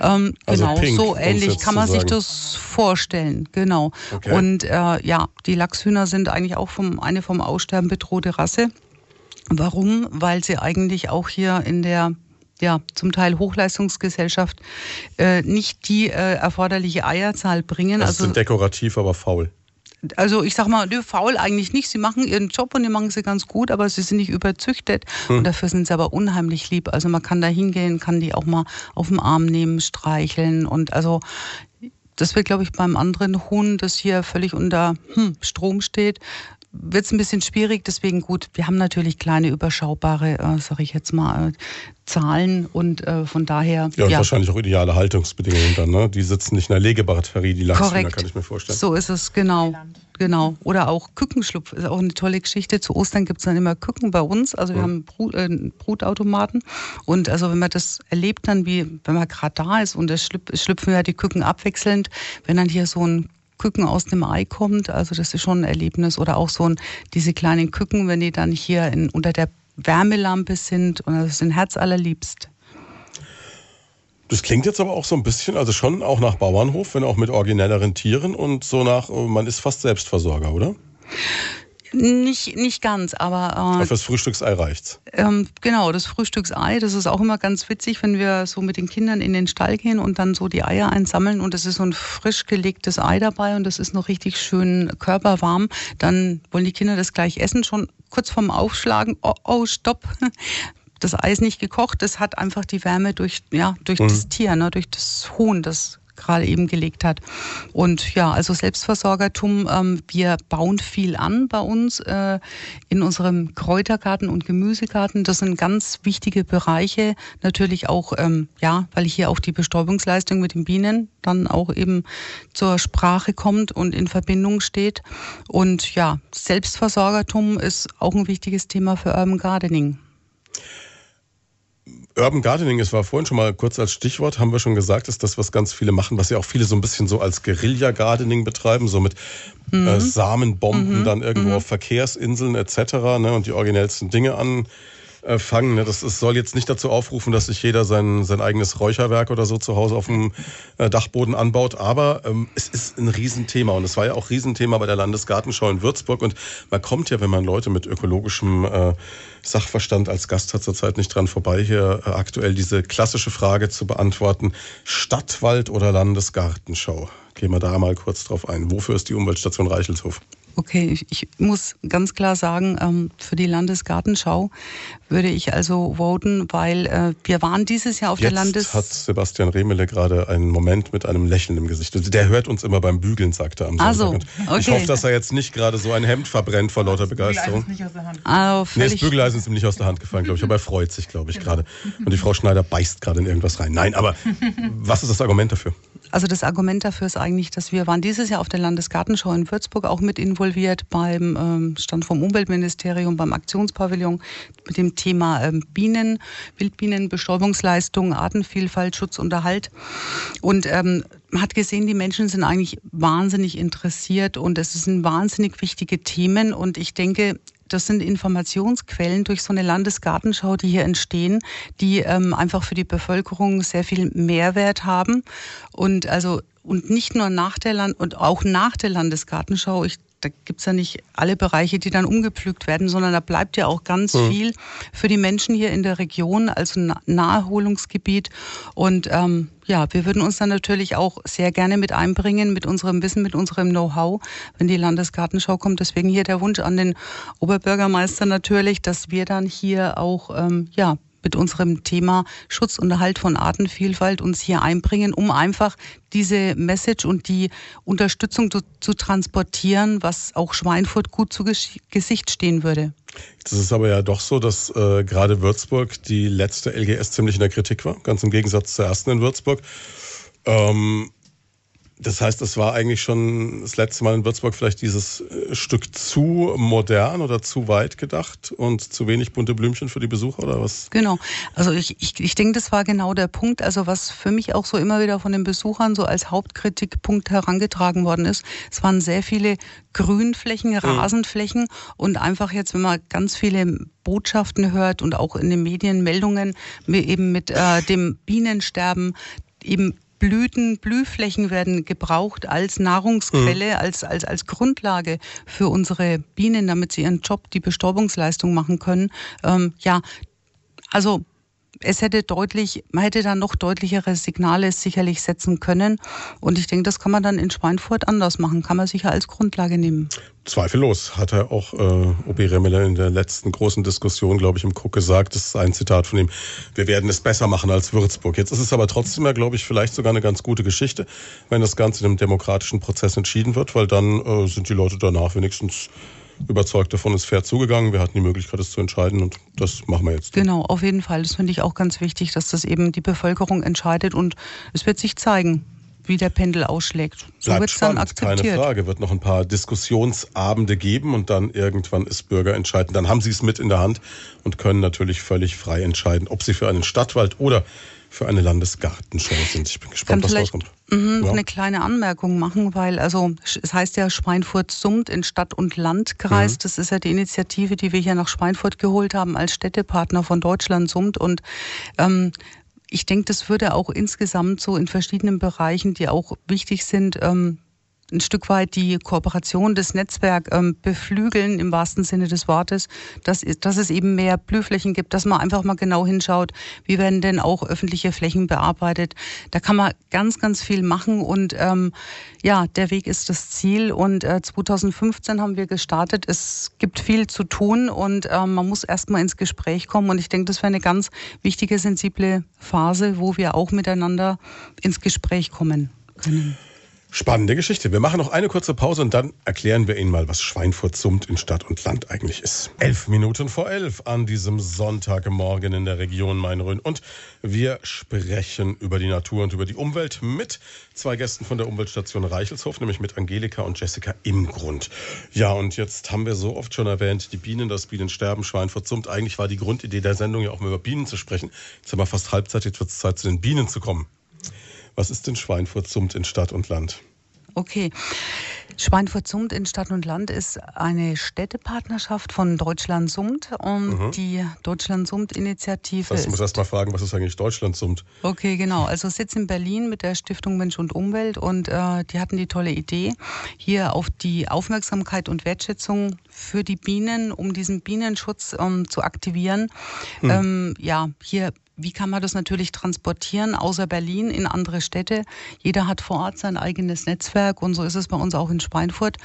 Ähm, also genau, pink, so ähnlich kann man sich das vorstellen. Genau. Okay. Und äh, ja, die Lachshühner sind eigentlich auch vom, eine vom Aussterben bedrohte Rasse. Warum? Weil sie eigentlich auch hier in der ja, zum Teil Hochleistungsgesellschaft äh, nicht die äh, erforderliche Eierzahl bringen. Also, also sind dekorativ, aber faul also ich sag mal, nö, faul eigentlich nicht. Sie machen ihren Job und die machen sie ganz gut, aber sie sind nicht überzüchtet. Hm. Und dafür sind sie aber unheimlich lieb. Also man kann da hingehen, kann die auch mal auf den Arm nehmen, streicheln. Und also das wird, glaube ich, beim anderen Huhn, das hier völlig unter hm, Strom steht, wird es ein bisschen schwierig. Deswegen gut, wir haben natürlich kleine, überschaubare, äh, sage ich jetzt mal, äh, Zahlen und äh, von daher. Ja, und ja. wahrscheinlich auch ideale Haltungsbedingungen dann. Ne? Die sitzen nicht in der Legebatterie, die Langshühner, kann ich mir vorstellen. So ist es, genau. Genau. Oder auch Kückenschlupf ist auch eine tolle Geschichte. Zu Ostern gibt es dann immer Küken bei uns. Also wir ja. haben Brut, äh, Brutautomaten. Und also wenn man das erlebt dann, wie wenn man gerade da ist und es schlüpfen ja die Küken abwechselnd, wenn dann hier so ein Küken aus dem Ei kommt. Also das ist schon ein Erlebnis. Oder auch so ein, diese kleinen Küken, wenn die dann hier in, unter der Wärmelampe sind. Und das ist ein Herz allerliebst. Das klingt jetzt aber auch so ein bisschen, also schon auch nach Bauernhof, wenn auch mit originelleren Tieren und so nach, man ist fast Selbstversorger, oder? Nicht, nicht ganz, aber. Äh, aber fürs Frühstücksei reicht's. Ähm, genau, das Frühstücksei, das ist auch immer ganz witzig, wenn wir so mit den Kindern in den Stall gehen und dann so die Eier einsammeln und es ist so ein frisch gelegtes Ei dabei und das ist noch richtig schön körperwarm. Dann wollen die Kinder das gleich essen, schon kurz vorm Aufschlagen. Oh, oh, stopp. Das Ei ist nicht gekocht, das hat einfach die Wärme durch, ja, durch mhm. das Tier, ne, durch das Huhn, das gerade eben gelegt hat. Und ja, also Selbstversorgertum, ähm, wir bauen viel an bei uns äh, in unserem Kräutergarten und Gemüsegarten. Das sind ganz wichtige Bereiche. Natürlich auch, ähm, ja, weil hier auch die Bestäubungsleistung mit den Bienen dann auch eben zur Sprache kommt und in Verbindung steht. Und ja, Selbstversorgertum ist auch ein wichtiges Thema für Urban Gardening. Urban Gardening, es war vorhin schon mal kurz als Stichwort, haben wir schon gesagt, ist das, was ganz viele machen, was ja auch viele so ein bisschen so als Guerilla-Gardening betreiben, so mit mhm. äh, Samenbomben mhm. dann irgendwo mhm. auf Verkehrsinseln etc. Ne, und die originellsten Dinge an äh, fangen. Ne? Das ist, soll jetzt nicht dazu aufrufen, dass sich jeder sein, sein eigenes Räucherwerk oder so zu Hause auf dem äh, Dachboden anbaut, aber ähm, es ist ein Riesenthema und es war ja auch Riesenthema bei der Landesgartenschau in Würzburg und man kommt ja, wenn man Leute mit ökologischem äh, Sachverstand als Gast hat, zurzeit nicht dran vorbei, hier äh, aktuell diese klassische Frage zu beantworten, Stadtwald oder Landesgartenschau? Gehen wir da mal kurz drauf ein. Wofür ist die Umweltstation Reichelshof? Okay, ich, ich muss ganz klar sagen, ähm, für die Landesgartenschau würde ich also voten, weil äh, wir waren dieses Jahr auf Jetzt der Landes... hat Sebastian Remele gerade einen Moment mit einem Lächeln im Gesicht. Also der hört uns immer beim Bügeln, sagt er am Sonntag. Also, okay. Ich hoffe, dass er jetzt nicht gerade so ein Hemd verbrennt vor lauter Begeisterung. Das Bügeleisen ist nicht aus der Hand also, nee, das Bügeleisen ist ihm nicht aus der Hand gefallen, glaube ich. Aber er freut sich, glaube ich, gerade. Und die Frau Schneider beißt gerade in irgendwas rein. Nein, aber (laughs) was ist das Argument dafür? Also das Argument dafür ist eigentlich, dass wir waren dieses Jahr auf der Landesgartenschau in Würzburg auch mit involviert beim ähm, Stand vom Umweltministerium, beim Aktionspavillon mit dem Thema ähm, Bienen, Wildbienen, Bestäubungsleistung, Artenvielfalt, Schutz und Erhalt. Und ähm, man hat gesehen, die Menschen sind eigentlich wahnsinnig interessiert und es sind wahnsinnig wichtige Themen. Und ich denke, das sind Informationsquellen durch so eine Landesgartenschau, die hier entstehen, die ähm, einfach für die Bevölkerung sehr viel Mehrwert haben. Und also und nicht nur nach der Land und auch nach der Landesgartenschau. Ich da gibt es ja nicht alle Bereiche, die dann umgepflügt werden, sondern da bleibt ja auch ganz mhm. viel für die Menschen hier in der Region, also ein Naherholungsgebiet. Und ähm, ja, wir würden uns dann natürlich auch sehr gerne mit einbringen, mit unserem Wissen, mit unserem Know-how, wenn die Landesgartenschau kommt. Deswegen hier der Wunsch an den Oberbürgermeister natürlich, dass wir dann hier auch ähm, ja, mit unserem Thema Schutz und Erhalt von Artenvielfalt uns hier einbringen, um einfach diese Message und die Unterstützung zu, zu transportieren, was auch Schweinfurt gut zu Gesicht stehen würde. Jetzt ist aber ja doch so, dass äh, gerade Würzburg die letzte LGS ziemlich in der Kritik war, ganz im Gegensatz zur ersten in Würzburg. Ähm, das heißt, es war eigentlich schon das letzte Mal in Würzburg vielleicht dieses äh, Stück zu modern oder zu weit gedacht und zu wenig bunte Blümchen für die Besucher oder was? Genau. Also ich, ich, ich denke, das war genau der Punkt. Also was für mich auch so immer wieder von den Besuchern so als Hauptkritikpunkt herangetragen worden ist, es waren sehr viele Grünflächen, mhm. Rasenflächen mhm. und einfach jetzt, wenn man ganz viele Botschaften hört und auch in den Medien Meldungen eben mit äh, dem Bienensterben, eben Blüten, Blühflächen werden gebraucht als Nahrungsquelle, mhm. als, als, als Grundlage für unsere Bienen, damit sie ihren Job, die Bestäubungsleistung machen können. Ähm, ja, also es hätte deutlich, man hätte da noch deutlichere Signale sicherlich setzen können. Und ich denke, das kann man dann in Schweinfurt anders machen, kann man sicher als Grundlage nehmen. Zweifellos, hat er auch äh, Obi Remmeler in der letzten großen Diskussion, glaube ich, im Cook gesagt. Das ist ein Zitat von ihm. Wir werden es besser machen als Würzburg. Jetzt ist es aber trotzdem ja, glaube ich, vielleicht sogar eine ganz gute Geschichte, wenn das Ganze in einem demokratischen Prozess entschieden wird, weil dann äh, sind die Leute danach wenigstens überzeugt davon, ist fair zugegangen. Wir hatten die Möglichkeit, es zu entscheiden und das machen wir jetzt. Genau, auf jeden Fall. Das finde ich auch ganz wichtig, dass das eben die Bevölkerung entscheidet und es wird sich zeigen, wie der Pendel ausschlägt. So wird es dann akzeptiert. Keine Frage. Wird noch ein paar Diskussionsabende geben und dann irgendwann ist Bürger entscheiden. Dann haben sie es mit in der Hand und können natürlich völlig frei entscheiden, ob sie für einen Stadtwald oder für eine Landesgartenschau sind. Ich bin gespannt, was rauskommt. Mhm, ja. Eine kleine Anmerkung machen, weil also es heißt ja Schweinfurt summt in Stadt- und Landkreis. Mhm. Das ist ja die Initiative, die wir hier nach Schweinfurt geholt haben als Städtepartner von Deutschland summt und ähm, ich denke, das würde auch insgesamt so in verschiedenen Bereichen, die auch wichtig sind, ähm, ein Stück weit die Kooperation des Netzwerks ähm, beflügeln im wahrsten Sinne des Wortes, dass, dass es eben mehr Blühflächen gibt, dass man einfach mal genau hinschaut, wie werden denn auch öffentliche Flächen bearbeitet. Da kann man ganz, ganz viel machen und ähm, ja, der Weg ist das Ziel und äh, 2015 haben wir gestartet. Es gibt viel zu tun und äh, man muss erstmal ins Gespräch kommen und ich denke, das wäre eine ganz wichtige, sensible Phase, wo wir auch miteinander ins Gespräch kommen können. Spannende Geschichte. Wir machen noch eine kurze Pause und dann erklären wir Ihnen mal, was Schweinfurt summt in Stadt und Land eigentlich ist. Elf Minuten vor elf an diesem Sonntagmorgen in der Region Main-Rhön. Und wir sprechen über die Natur und über die Umwelt mit zwei Gästen von der Umweltstation Reichelshof, nämlich mit Angelika und Jessica im Grund. Ja, und jetzt haben wir so oft schon erwähnt, die Bienen, das Bienensterben, Schweinfurt summt. Eigentlich war die Grundidee der Sendung ja auch mal über Bienen zu sprechen. Jetzt haben wir fast Halbzeit, jetzt wird es Zeit, zu den Bienen zu kommen. Was ist denn Schweinfurt summt in Stadt und Land? Okay. Schweinfurt summt in Stadt und Land ist eine Städtepartnerschaft von Deutschland summt und mhm. die Deutschland summt Initiative. Das heißt, ich muss erst mal fragen, was ist eigentlich Deutschland summt? Okay, genau. Also Sitz in Berlin mit der Stiftung Mensch und Umwelt und äh, die hatten die tolle Idee, hier auf die Aufmerksamkeit und Wertschätzung für die Bienen, um diesen Bienenschutz ähm, zu aktivieren. Mhm. Ähm, ja, hier wie kann man das natürlich transportieren außer Berlin in andere Städte? Jeder hat vor Ort sein eigenes Netzwerk und so ist es bei uns auch in Schweinfurt.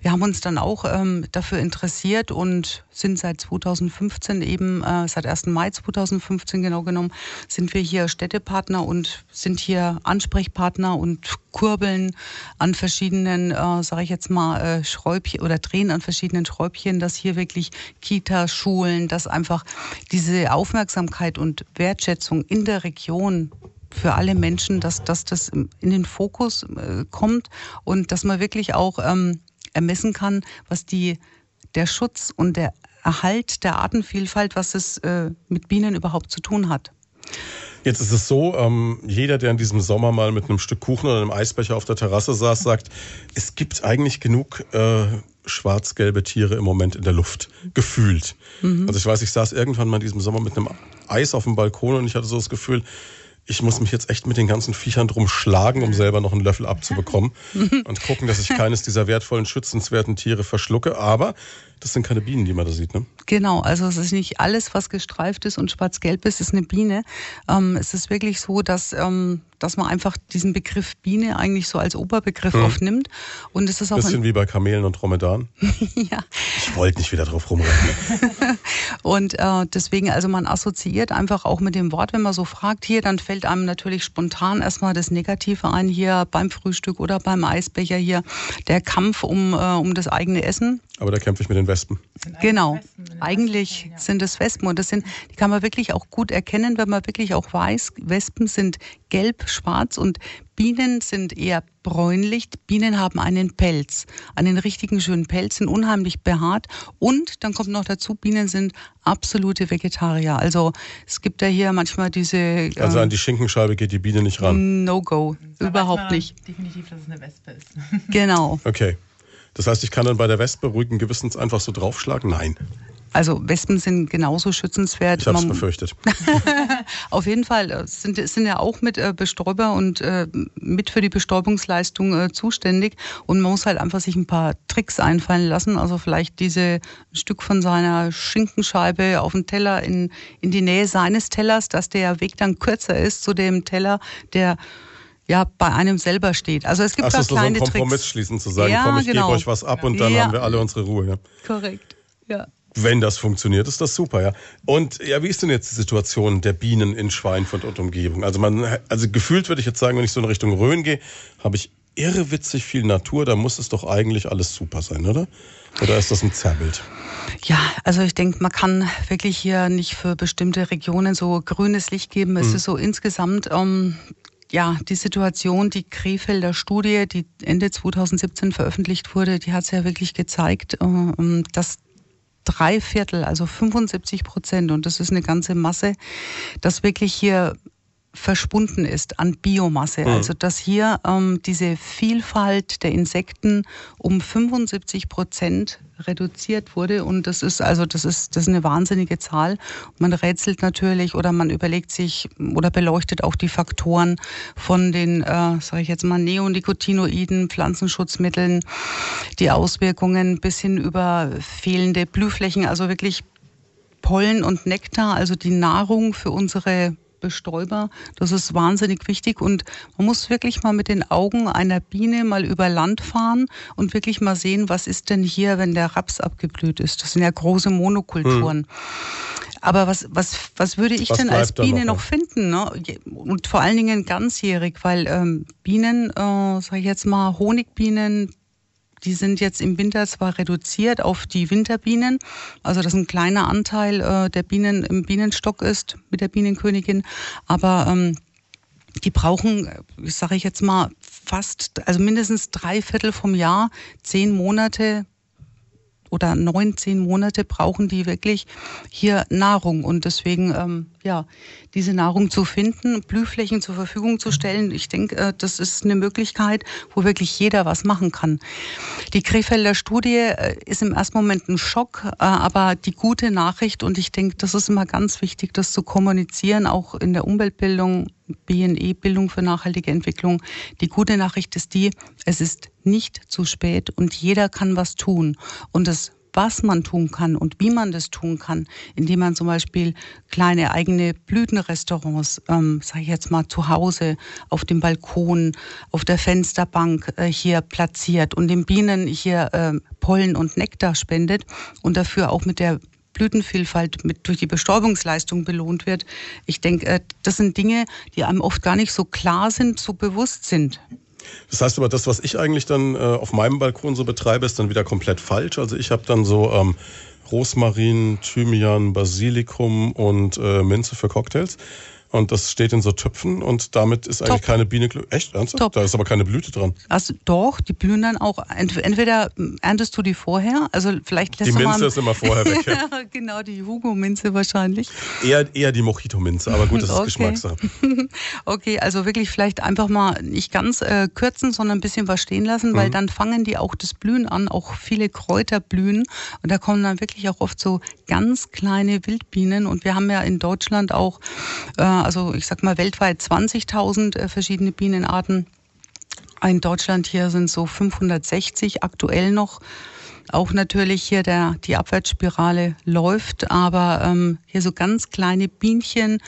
Wir haben uns dann auch ähm, dafür interessiert und sind seit 2015 eben, äh, seit 1. Mai 2015 genau genommen, sind wir hier Städtepartner und sind hier Ansprechpartner und kurbeln an verschiedenen, äh, sage ich jetzt mal, äh, Schräubchen oder drehen an verschiedenen Schräubchen, dass hier wirklich Kita, Schulen, dass einfach diese Aufmerksamkeit und Wertschätzung in der Region für alle Menschen, dass, dass das in den Fokus äh, kommt und dass man wirklich auch ähm, ermessen kann, was die, der Schutz und der Erhalt der Artenvielfalt, was es äh, mit Bienen überhaupt zu tun hat. Jetzt ist es so, ähm, jeder, der in diesem Sommer mal mit einem Stück Kuchen oder einem Eisbecher auf der Terrasse saß, sagt, es gibt eigentlich genug äh, schwarz-gelbe Tiere im Moment in der Luft, gefühlt. Mhm. Also ich weiß, ich saß irgendwann mal in diesem Sommer mit einem Eis auf dem Balkon und ich hatte so das Gefühl, ich muss mich jetzt echt mit den ganzen Viechern drum schlagen, um selber noch einen Löffel abzubekommen (laughs) und gucken, dass ich keines dieser wertvollen, schützenswerten Tiere verschlucke. Aber das sind keine Bienen, die man da sieht, ne? Genau, also es ist nicht alles, was gestreift ist und schwarz-gelb ist, ist eine Biene. Ähm, es ist wirklich so, dass, ähm, dass man einfach diesen Begriff Biene eigentlich so als Oberbegriff hm. aufnimmt. Und es ist auch bisschen wie bei Kamelen und Dromedaren. (laughs) ja. Ich wollte nicht wieder drauf rumrennen. (laughs) und äh, deswegen, also man assoziiert einfach auch mit dem Wort, wenn man so fragt, hier, dann fällt einem natürlich spontan erstmal das Negative ein, hier beim Frühstück oder beim Eisbecher hier, der Kampf um, äh, um das eigene Essen. Aber da kämpfe ich mit den Wespen. Genau. Eigentlich Wespen, ja. sind es Wespen und das sind, die kann man wirklich auch gut erkennen, wenn man wirklich auch weiß, Wespen sind gelb, schwarz und Bienen sind eher bräunlich. Bienen haben einen Pelz, einen richtigen schönen Pelz, sind unheimlich behaart und dann kommt noch dazu, Bienen sind absolute Vegetarier. Also es gibt ja hier manchmal diese. Also an die Schinkenscheibe geht die Biene nicht ran. No go, überhaupt nicht. Definitiv, dass es eine Wespe ist. (laughs) (laughs) Genau. Okay. Das heißt, ich kann dann bei der Wespe ruhigen Gewissens einfach so draufschlagen? Nein. Also Wespen sind genauso schützenswert. Ich habe es befürchtet. (laughs) Auf jeden Fall äh, sind, sind ja auch mit äh, Bestäuber und äh, mit für die Bestäubungsleistung zuständig. Und man muss halt einfach sich ein paar Tricks einfallen lassen. Also vielleicht diese Stück von seiner Schinkenscheibe auf den Teller in, in die Nähe seines Tellers, dass der Weg dann kürzer ist zu dem Teller, der ja bei einem selber steht. Also es gibt Ach, da kleine so einen Kompromiss Tricks. schließen zu sagen, ja, komm, ich genau. gebe euch was ab und dann ja. haben wir alle unsere Ruhe. Ja. Korrekt. Ja. Wenn das funktioniert, ist das super, ja. Und ja, wie ist denn jetzt die Situation der Bienen in Schweinfurt und Umgebung? Also man, also gefühlt würde ich jetzt sagen, wenn ich so in Richtung Rhön gehe, habe ich irrewitzig viel Natur, da muss es doch eigentlich alles super sein, oder? Oder ist das ein Zerrbild? Ja, also ich denke, man kann wirklich hier nicht für bestimmte Regionen so grünes Licht geben. Es mhm. ist so insgesamt ähm, ja, die Situation, die Krefelder Studie, die Ende 2017 veröffentlicht wurde, die hat es ja wirklich gezeigt, äh, dass drei Viertel, also 75 Prozent, und das ist eine ganze Masse, dass wirklich hier verschwunden ist an Biomasse. Mhm. Also dass hier ähm, diese Vielfalt der Insekten um 75 Prozent reduziert wurde. Und das ist also das ist das ist eine wahnsinnige Zahl. Man rätselt natürlich oder man überlegt sich oder beleuchtet auch die Faktoren von den, äh, sage ich jetzt mal, Neonicotinoiden, Pflanzenschutzmitteln, die Auswirkungen bis hin über fehlende Blühflächen, also wirklich Pollen und Nektar, also die Nahrung für unsere Bestäuber. Das ist wahnsinnig wichtig und man muss wirklich mal mit den Augen einer Biene mal über Land fahren und wirklich mal sehen, was ist denn hier, wenn der Raps abgeblüht ist. Das sind ja große Monokulturen. Hm. Aber was, was, was würde ich was denn als Biene noch, noch finden? Ne? Und vor allen Dingen ganzjährig, weil ähm, Bienen, äh, sag ich jetzt mal, Honigbienen, die sind jetzt im Winter zwar reduziert auf die Winterbienen, also dass ein kleiner Anteil äh, der Bienen im Bienenstock ist mit der Bienenkönigin, aber ähm, die brauchen, sage ich jetzt mal, fast, also mindestens drei Viertel vom Jahr, zehn Monate oder neun, zehn Monate brauchen die wirklich hier Nahrung. Und deswegen, ähm, ja, diese Nahrung zu finden, Blühflächen zur Verfügung zu stellen, ich denke, äh, das ist eine Möglichkeit, wo wirklich jeder was machen kann. Die Krefelder Studie äh, ist im ersten Moment ein Schock, äh, aber die gute Nachricht, und ich denke, das ist immer ganz wichtig, das zu kommunizieren, auch in der Umweltbildung, BNE, Bildung für nachhaltige Entwicklung. Die gute Nachricht ist die, es ist nicht zu spät und jeder kann was tun. Und das was man tun kann und wie man das tun kann, indem man zum Beispiel kleine eigene Blütenrestaurants, ähm, sage ich jetzt mal zu Hause, auf dem Balkon, auf der Fensterbank äh, hier platziert und den Bienen hier äh, Pollen und Nektar spendet und dafür auch mit der Blütenvielfalt mit durch die Bestäubungsleistung belohnt wird. Ich denke, äh, das sind Dinge, die einem oft gar nicht so klar sind, so bewusst sind. Das heißt aber, das, was ich eigentlich dann äh, auf meinem Balkon so betreibe, ist dann wieder komplett falsch. Also ich habe dann so ähm, Rosmarin, Thymian, Basilikum und äh, Minze für Cocktails. Und das steht in so Töpfen und damit ist Top. eigentlich keine Biene glücklich. Echt? Ernsthaft? Top. Da ist aber keine Blüte dran. Also doch, die blühen dann auch. Entweder erntest du die vorher, also vielleicht lässt Die Minze mal ist immer vorher (laughs) weg. ja, genau, die Hugo-Minze wahrscheinlich. Eher, eher die Mojito-Minze, aber gut, das ist (laughs) okay. Geschmackssache. (laughs) okay, also wirklich vielleicht einfach mal nicht ganz äh, kürzen, sondern ein bisschen was stehen lassen, weil mhm. dann fangen die auch das Blühen an, auch viele Kräuter blühen und da kommen dann wirklich auch oft so ganz kleine Wildbienen und wir haben ja in Deutschland auch äh, also ich sag mal weltweit 20.000 äh, verschiedene Bienenarten. In Deutschland hier sind so 560 aktuell noch. Auch natürlich hier der, die Abwärtsspirale läuft, aber ähm, hier so ganz kleine Bienchen,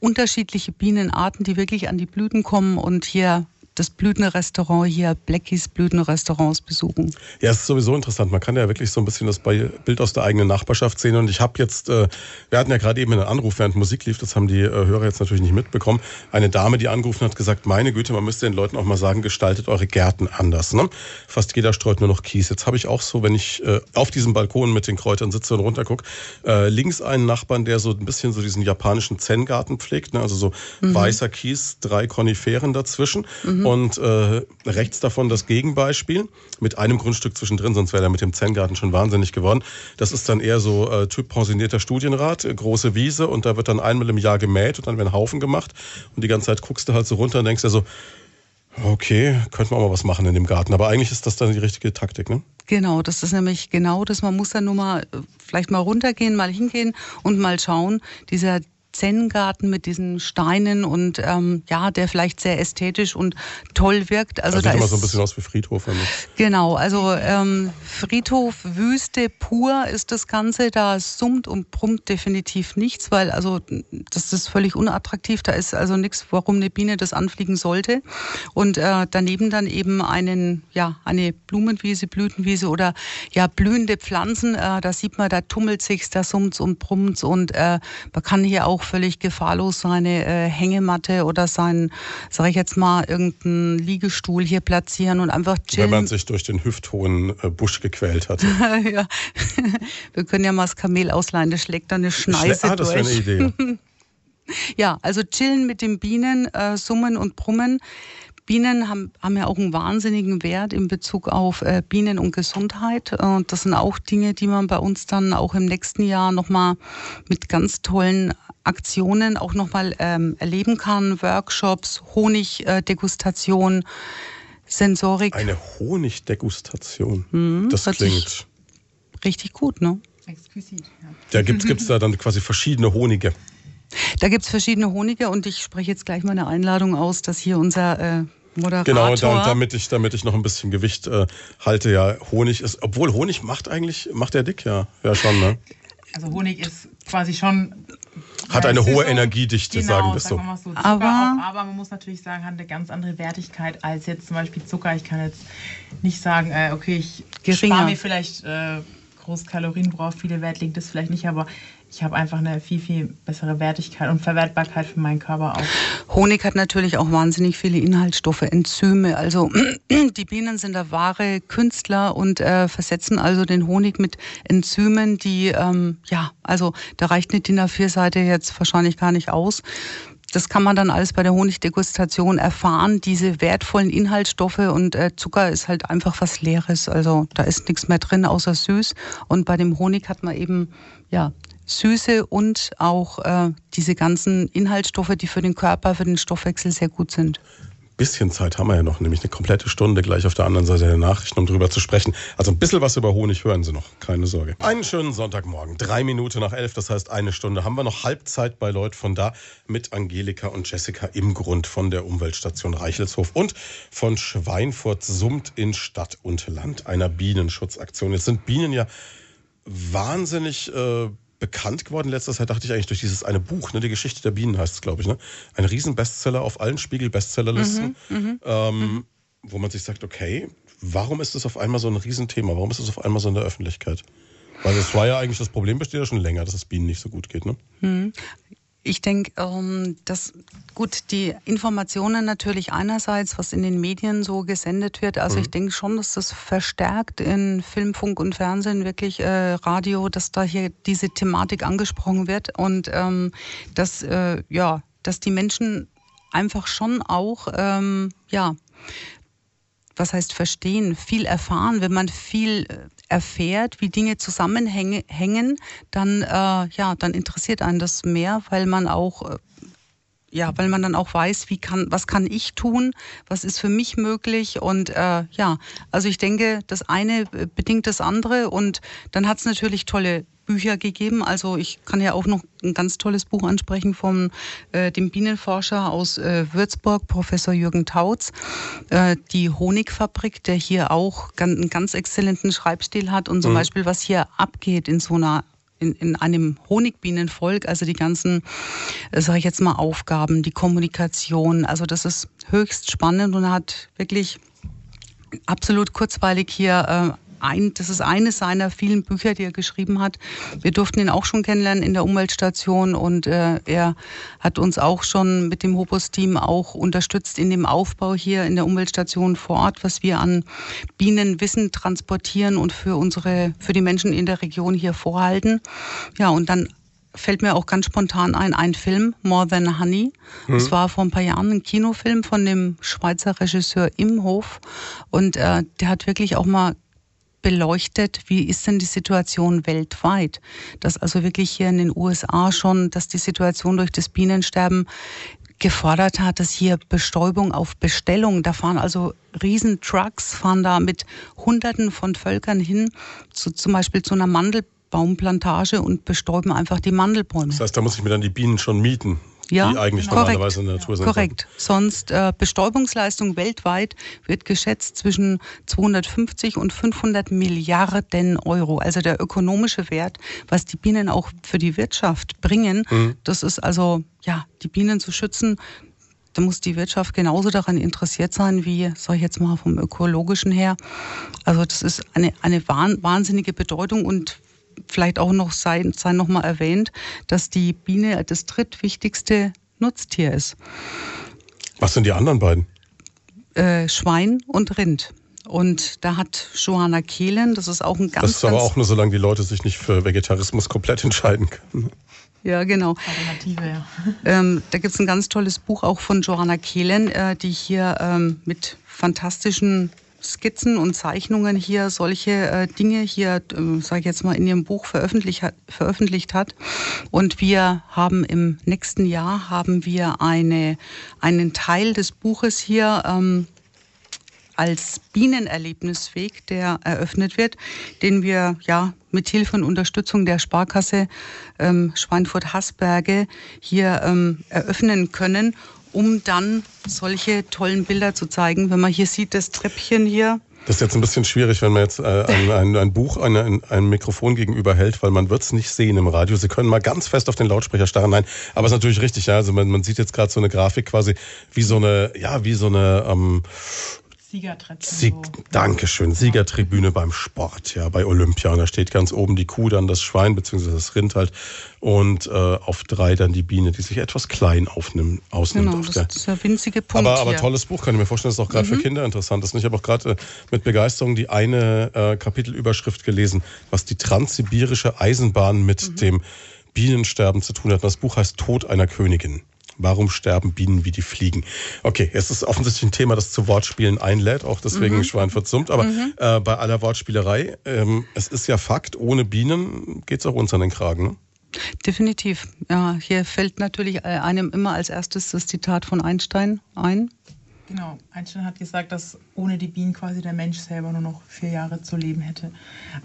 unterschiedliche Bienenarten, die wirklich an die Blüten kommen und hier das Blütenrestaurant hier, Blackies Blütenrestaurants besuchen. Ja, es ist sowieso interessant. Man kann ja wirklich so ein bisschen das Bild aus der eigenen Nachbarschaft sehen. Und ich habe jetzt, äh, wir hatten ja gerade eben einen Anruf, während Musik lief, das haben die äh, Hörer jetzt natürlich nicht mitbekommen. Eine Dame, die angerufen hat, gesagt, meine Güte, man müsste den Leuten auch mal sagen, gestaltet eure Gärten anders. Ne? Fast jeder streut nur noch Kies. Jetzt habe ich auch so, wenn ich äh, auf diesem Balkon mit den Kräutern sitze und runtergucke, links einen Nachbarn, der so ein bisschen so diesen japanischen Zen-Garten pflegt, ne? also so mhm. weißer Kies, drei Koniferen dazwischen. Mhm. Mhm. Und äh, rechts davon das Gegenbeispiel mit einem Grundstück zwischendrin, sonst wäre er mit dem Zen-Garten schon wahnsinnig geworden. Das ist dann eher so äh, Typ pensionierter Studienrat, äh, große Wiese und da wird dann einmal im Jahr gemäht und dann werden Haufen gemacht. Und die ganze Zeit guckst du halt so runter und denkst dir so, okay, könnten wir auch mal was machen in dem Garten. Aber eigentlich ist das dann die richtige Taktik, ne? Genau, das ist nämlich genau das. Man muss dann nur mal äh, vielleicht mal runtergehen, mal hingehen und mal schauen. Dieser Zen-Garten mit diesen Steinen und ähm, ja, der vielleicht sehr ästhetisch und toll wirkt. Also, also da sieht immer so ein bisschen aus wie Friedhof. Finde Genau, also ähm, Friedhof, Wüste pur ist das Ganze. Da summt und brummt definitiv nichts, weil also das ist völlig unattraktiv. Da ist also nichts, warum eine Biene das anfliegen sollte. Und äh, daneben dann eben einen, ja, eine Blumenwiese, Blütenwiese oder ja blühende Pflanzen. Äh, da sieht man, da tummelt sich's, da summt's und brummt's und äh, man kann hier auch auch völlig gefahrlos seine äh, Hängematte oder sein, sag ich jetzt mal, irgendeinen Liegestuhl hier platzieren und einfach chillen. Wenn man sich durch den hüfthohen äh, Busch gequält hat. (laughs) ja. Wir können ja mal das Kamel ausleihen, das schlägt da eine Schneise Schle ah, das wäre eine Idee. (laughs) ja, also chillen mit den Bienen, äh, summen und brummen. Bienen haben, haben ja auch einen wahnsinnigen Wert in Bezug auf äh, Bienen und Gesundheit. Und das sind auch Dinge, die man bei uns dann auch im nächsten Jahr nochmal mit ganz tollen Aktionen auch nochmal ähm, erleben kann. Workshops, Honigdegustation, Sensorik. Eine Honigdegustation. Mhm, das klingt richtig gut, ne? Exquisit, ja. Da gibt es da dann quasi verschiedene Honige. Da gibt es verschiedene Honige und ich spreche jetzt gleich mal eine Einladung aus, dass hier unser äh, Moderator. Genau, da, damit, ich, damit ich noch ein bisschen Gewicht äh, halte, ja, Honig ist, obwohl Honig macht eigentlich, macht der dick, ja, ja schon, ne? Also Honig ist quasi schon hat eine hohe Energiedichte, genau, sagen wir so. Sagen wir so. aber, auch, aber man muss natürlich sagen, hat eine ganz andere Wertigkeit als jetzt zum Beispiel Zucker. Ich kann jetzt nicht sagen, äh, okay, ich spare mir vielleicht äh, groß Kalorien, brauche viele Wert, liegt das vielleicht nicht, aber ich habe einfach eine viel, viel bessere Wertigkeit und Verwertbarkeit für meinen Körper auch. Honig hat natürlich auch wahnsinnig viele Inhaltsstoffe, Enzyme. Also (clears throat) die Bienen sind da wahre Künstler und äh, versetzen also den Honig mit Enzymen, die, ähm, ja, also da reicht eine DIN A4-Seite jetzt wahrscheinlich gar nicht aus. Das kann man dann alles bei der Honigdegustation erfahren, diese wertvollen Inhaltsstoffe und äh, Zucker ist halt einfach was Leeres. Also da ist nichts mehr drin außer süß. Und bei dem Honig hat man eben ja Süße und auch äh, diese ganzen Inhaltsstoffe, die für den Körper, für den Stoffwechsel sehr gut sind. Bisschen Zeit haben wir ja noch, nämlich eine komplette Stunde gleich auf der anderen Seite der Nachrichten, um drüber zu sprechen. Also ein bisschen was über Honig hören Sie noch, keine Sorge. Einen schönen Sonntagmorgen, drei Minuten nach elf, das heißt eine Stunde, haben wir noch Halbzeit bei Leut von da mit Angelika und Jessica im Grund von der Umweltstation Reichelshof und von Schweinfurt summt in Stadt und Land einer Bienenschutzaktion. Jetzt sind Bienen ja wahnsinnig äh, bekannt geworden in letzter Zeit, dachte ich eigentlich, durch dieses eine Buch, ne, die Geschichte der Bienen heißt es, glaube ich, ne? Ein Riesenbestseller auf allen Spiegel-Bestsellerlisten, mhm, mhm, ähm, mhm. wo man sich sagt, okay, warum ist das auf einmal so ein Riesenthema? Warum ist das auf einmal so in der Öffentlichkeit? Weil es war ja eigentlich, das Problem besteht ja schon länger, dass es Bienen nicht so gut geht, ne? Mhm. Ich denke, ähm, dass gut die Informationen natürlich einerseits, was in den Medien so gesendet wird. Also mhm. ich denke schon, dass das verstärkt in Film, Funk und Fernsehen wirklich äh, Radio, dass da hier diese Thematik angesprochen wird und ähm, dass äh, ja, dass die Menschen einfach schon auch ja was heißt verstehen, viel erfahren. Wenn man viel äh, erfährt, wie Dinge zusammenhängen, dann, äh, ja, dann interessiert einen das mehr, weil man auch äh, ja, weil man dann auch weiß, wie kann, was kann ich tun, was ist für mich möglich und äh, ja, also ich denke, das eine bedingt das andere und dann hat es natürlich tolle Bücher gegeben. Also ich kann ja auch noch ein ganz tolles Buch ansprechen von äh, dem Bienenforscher aus äh, Würzburg, Professor Jürgen Tautz, äh, die Honigfabrik, der hier auch einen ganz exzellenten Schreibstil hat und zum mhm. Beispiel, was hier abgeht in so einer in, in einem Honigbienenvolk, also die ganzen, äh, sage ich jetzt mal, Aufgaben, die Kommunikation. Also das ist höchst spannend und hat wirklich absolut kurzweilig hier äh, ein, das ist eines seiner vielen Bücher, die er geschrieben hat. Wir durften ihn auch schon kennenlernen in der Umweltstation und äh, er hat uns auch schon mit dem Hobos-Team auch unterstützt in dem Aufbau hier in der Umweltstation vor Ort, was wir an Bienenwissen transportieren und für unsere, für die Menschen in der Region hier vorhalten. Ja, und dann fällt mir auch ganz spontan ein, ein Film, More Than Honey. Mhm. Das war vor ein paar Jahren ein Kinofilm von dem Schweizer Regisseur Imhof. Und äh, der hat wirklich auch mal beleuchtet, wie ist denn die Situation weltweit. Dass also wirklich hier in den USA schon, dass die Situation durch das Bienensterben gefordert hat, dass hier Bestäubung auf Bestellung, da fahren also Riesentrucks, fahren da mit Hunderten von Völkern hin, zu, zum Beispiel zu einer Mandelbaumplantage und bestäuben einfach die Mandelbäume. Das heißt, da muss ich mir dann die Bienen schon mieten ja, die eigentlich korrekt. normalerweise in der Natur sind. Korrekt. Sonst äh, Bestäubungsleistung weltweit wird geschätzt zwischen 250 und 500 Milliarden Euro. Also der ökonomische Wert, was die Bienen auch für die Wirtschaft bringen, mhm. das ist also, ja, die Bienen zu schützen, da muss die Wirtschaft genauso daran interessiert sein, wie, sag ich jetzt mal, vom ökologischen her. Also das ist eine, eine wahnsinnige Bedeutung und vielleicht auch noch sein, sein noch mal erwähnt, dass die Biene das drittwichtigste Nutztier ist. Was sind die anderen beiden? Äh, Schwein und Rind. Und da hat Johanna Kehlen, das ist auch ein ganz. Das ist aber auch nur, solange die Leute sich nicht für Vegetarismus komplett entscheiden können. Ja, genau. Alternative, ja. Ähm, da gibt es ein ganz tolles Buch auch von Johanna Kehlen, äh, die hier ähm, mit fantastischen Skizzen und Zeichnungen hier solche äh, Dinge hier, äh, sage ich jetzt mal, in ihrem Buch veröffentlicht, veröffentlicht hat. Und wir haben im nächsten Jahr haben wir eine, einen Teil des Buches hier ähm, als Bienenerlebnisweg, der eröffnet wird, den wir ja mit Hilfe und Unterstützung der Sparkasse ähm, Schweinfurt-Hasberge hier ähm, eröffnen können um dann solche tollen Bilder zu zeigen. Wenn man hier sieht, das Treppchen hier. Das ist jetzt ein bisschen schwierig, wenn man jetzt äh, ein, ein, ein, Buch ein, ein Mikrofon gegenüber hält, weil man wird es nicht sehen im Radio. Sie können mal ganz fest auf den Lautsprecher starren. Nein, aber es ist natürlich richtig. Ja, also man, man sieht jetzt gerade so eine Grafik quasi wie so eine, ja, wie so eine ähm, Siegertribüne. Sieg, Dankeschön. Siegertribüne beim Sport, ja, bei Olympia. Und da steht ganz oben die Kuh, dann das Schwein beziehungsweise das Rind halt. Und äh, auf drei dann die Biene, die sich etwas klein aufnimmt, ausnimmt. Genau, das, das ist der winzige Punkt. Aber, aber tolles Buch, kann ich mir vorstellen, das ist auch gerade mhm. für Kinder interessant ist. Ich habe auch gerade äh, mit Begeisterung die eine äh, Kapitelüberschrift gelesen, was die transsibirische Eisenbahn mit mhm. dem Bienensterben zu tun hat. Das Buch heißt Tod einer Königin. Warum sterben Bienen wie die Fliegen? Okay, es ist offensichtlich ein Thema, das zu Wortspielen einlädt, auch deswegen mhm. Schweinfurt summt. Aber mhm. äh, bei aller Wortspielerei, ähm, es ist ja Fakt, ohne Bienen geht es auch uns an den Kragen. Ne? Definitiv. Ja, hier fällt natürlich äh, einem immer als erstes das Zitat von Einstein ein. Genau, Einstein hat gesagt, dass ohne die Bienen quasi der Mensch selber nur noch vier Jahre zu leben hätte.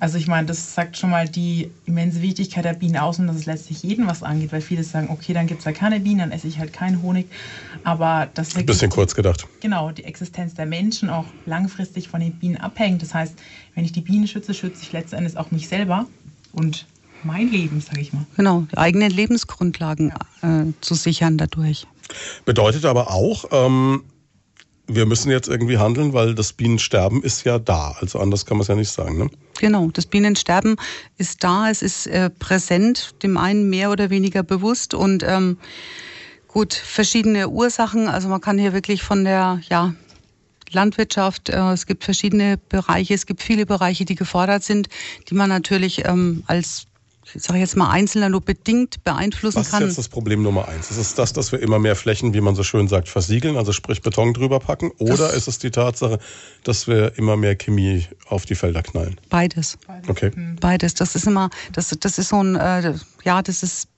Also ich meine, das sagt schon mal die immense Wichtigkeit der Bienen aus und dass es letztlich jeden was angeht, weil viele sagen, okay, dann gibt es ja keine Bienen, dann esse ich halt keinen Honig. Aber das Ein bisschen kurz gedacht. Genau, die Existenz der Menschen auch langfristig von den Bienen abhängt. Das heißt, wenn ich die Bienen schütze, schütze ich letztendlich auch mich selber und mein Leben, sage ich mal. Genau, die eigenen Lebensgrundlagen ja. äh, zu sichern dadurch. Bedeutet aber auch, ähm, wir müssen jetzt irgendwie handeln, weil das Bienensterben ist ja da. Also anders kann man es ja nicht sagen. Ne? Genau, das Bienensterben ist da, es ist äh, präsent, dem einen mehr oder weniger bewusst und ähm, gut, verschiedene Ursachen. Also man kann hier wirklich von der, ja, Landwirtschaft, äh, es gibt verschiedene Bereiche, es gibt viele Bereiche, die gefordert sind, die man natürlich ähm, als ich sage jetzt mal Einzelner nur bedingt beeinflussen Was kann. Was ist jetzt das Problem Nummer eins? Ist es das, dass wir immer mehr Flächen, wie man so schön sagt, versiegeln, also sprich Beton drüber packen? Oder das ist es die Tatsache, dass wir immer mehr Chemie auf die Felder knallen? Beides. Okay. Beides. Das ist immer, das, das ist so ein, äh, ja, das ist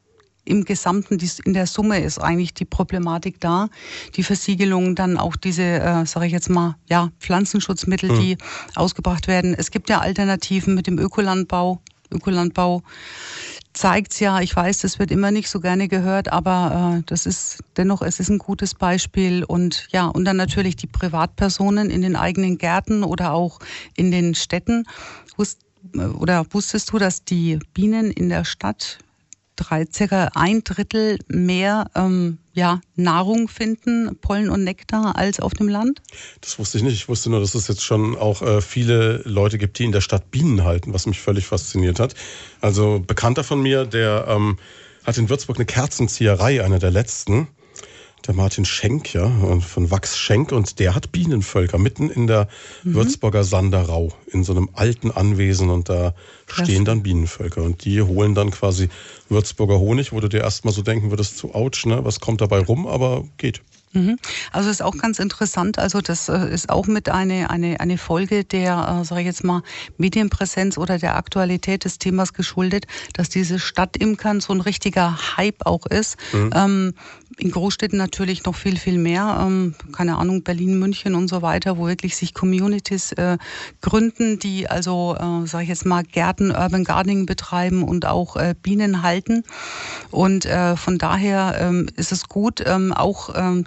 im Gesamten, in der Summe ist eigentlich die Problematik da. Die Versiegelung, dann auch diese, äh, sage ich jetzt mal, ja, Pflanzenschutzmittel, mhm. die ausgebracht werden. Es gibt ja Alternativen mit dem Ökolandbau. Ökolandbau zeigt ja, ich weiß, das wird immer nicht so gerne gehört, aber äh, das ist dennoch, es ist ein gutes Beispiel und ja, und dann natürlich die Privatpersonen in den eigenen Gärten oder auch in den Städten. Wusst, oder wusstest du, dass die Bienen in der Stadt drei, circa ein Drittel mehr ähm, ja, Nahrung finden, Pollen und Nektar, als auf dem Land? Das wusste ich nicht. Ich wusste nur, dass es jetzt schon auch äh, viele Leute gibt, die in der Stadt Bienen halten, was mich völlig fasziniert hat. Also Bekannter von mir, der ähm, hat in Würzburg eine Kerzenzieherei, einer der letzten der Martin Schenk, ja, von Wachs Schenk und der hat Bienenvölker mitten in der mhm. Würzburger Sanderau in so einem alten Anwesen und da Krass. stehen dann Bienenvölker und die holen dann quasi Würzburger Honig, wo du dir erstmal so denken würdest, zu ouch, ne, was kommt dabei rum, aber geht. Mhm. Also ist auch ganz interessant. Also das äh, ist auch mit eine eine eine Folge der, äh, sage ich jetzt mal, Medienpräsenz oder der Aktualität des Themas geschuldet, dass diese Stadtimkern so ein richtiger Hype auch ist. Mhm. Ähm, in Großstädten natürlich noch viel viel mehr. Ähm, keine Ahnung, Berlin, München und so weiter, wo wirklich sich Communities äh, gründen, die also, äh, sage ich jetzt mal, Gärten, Urban Gardening betreiben und auch äh, Bienen halten. Und äh, von daher ähm, ist es gut, ähm, auch ähm,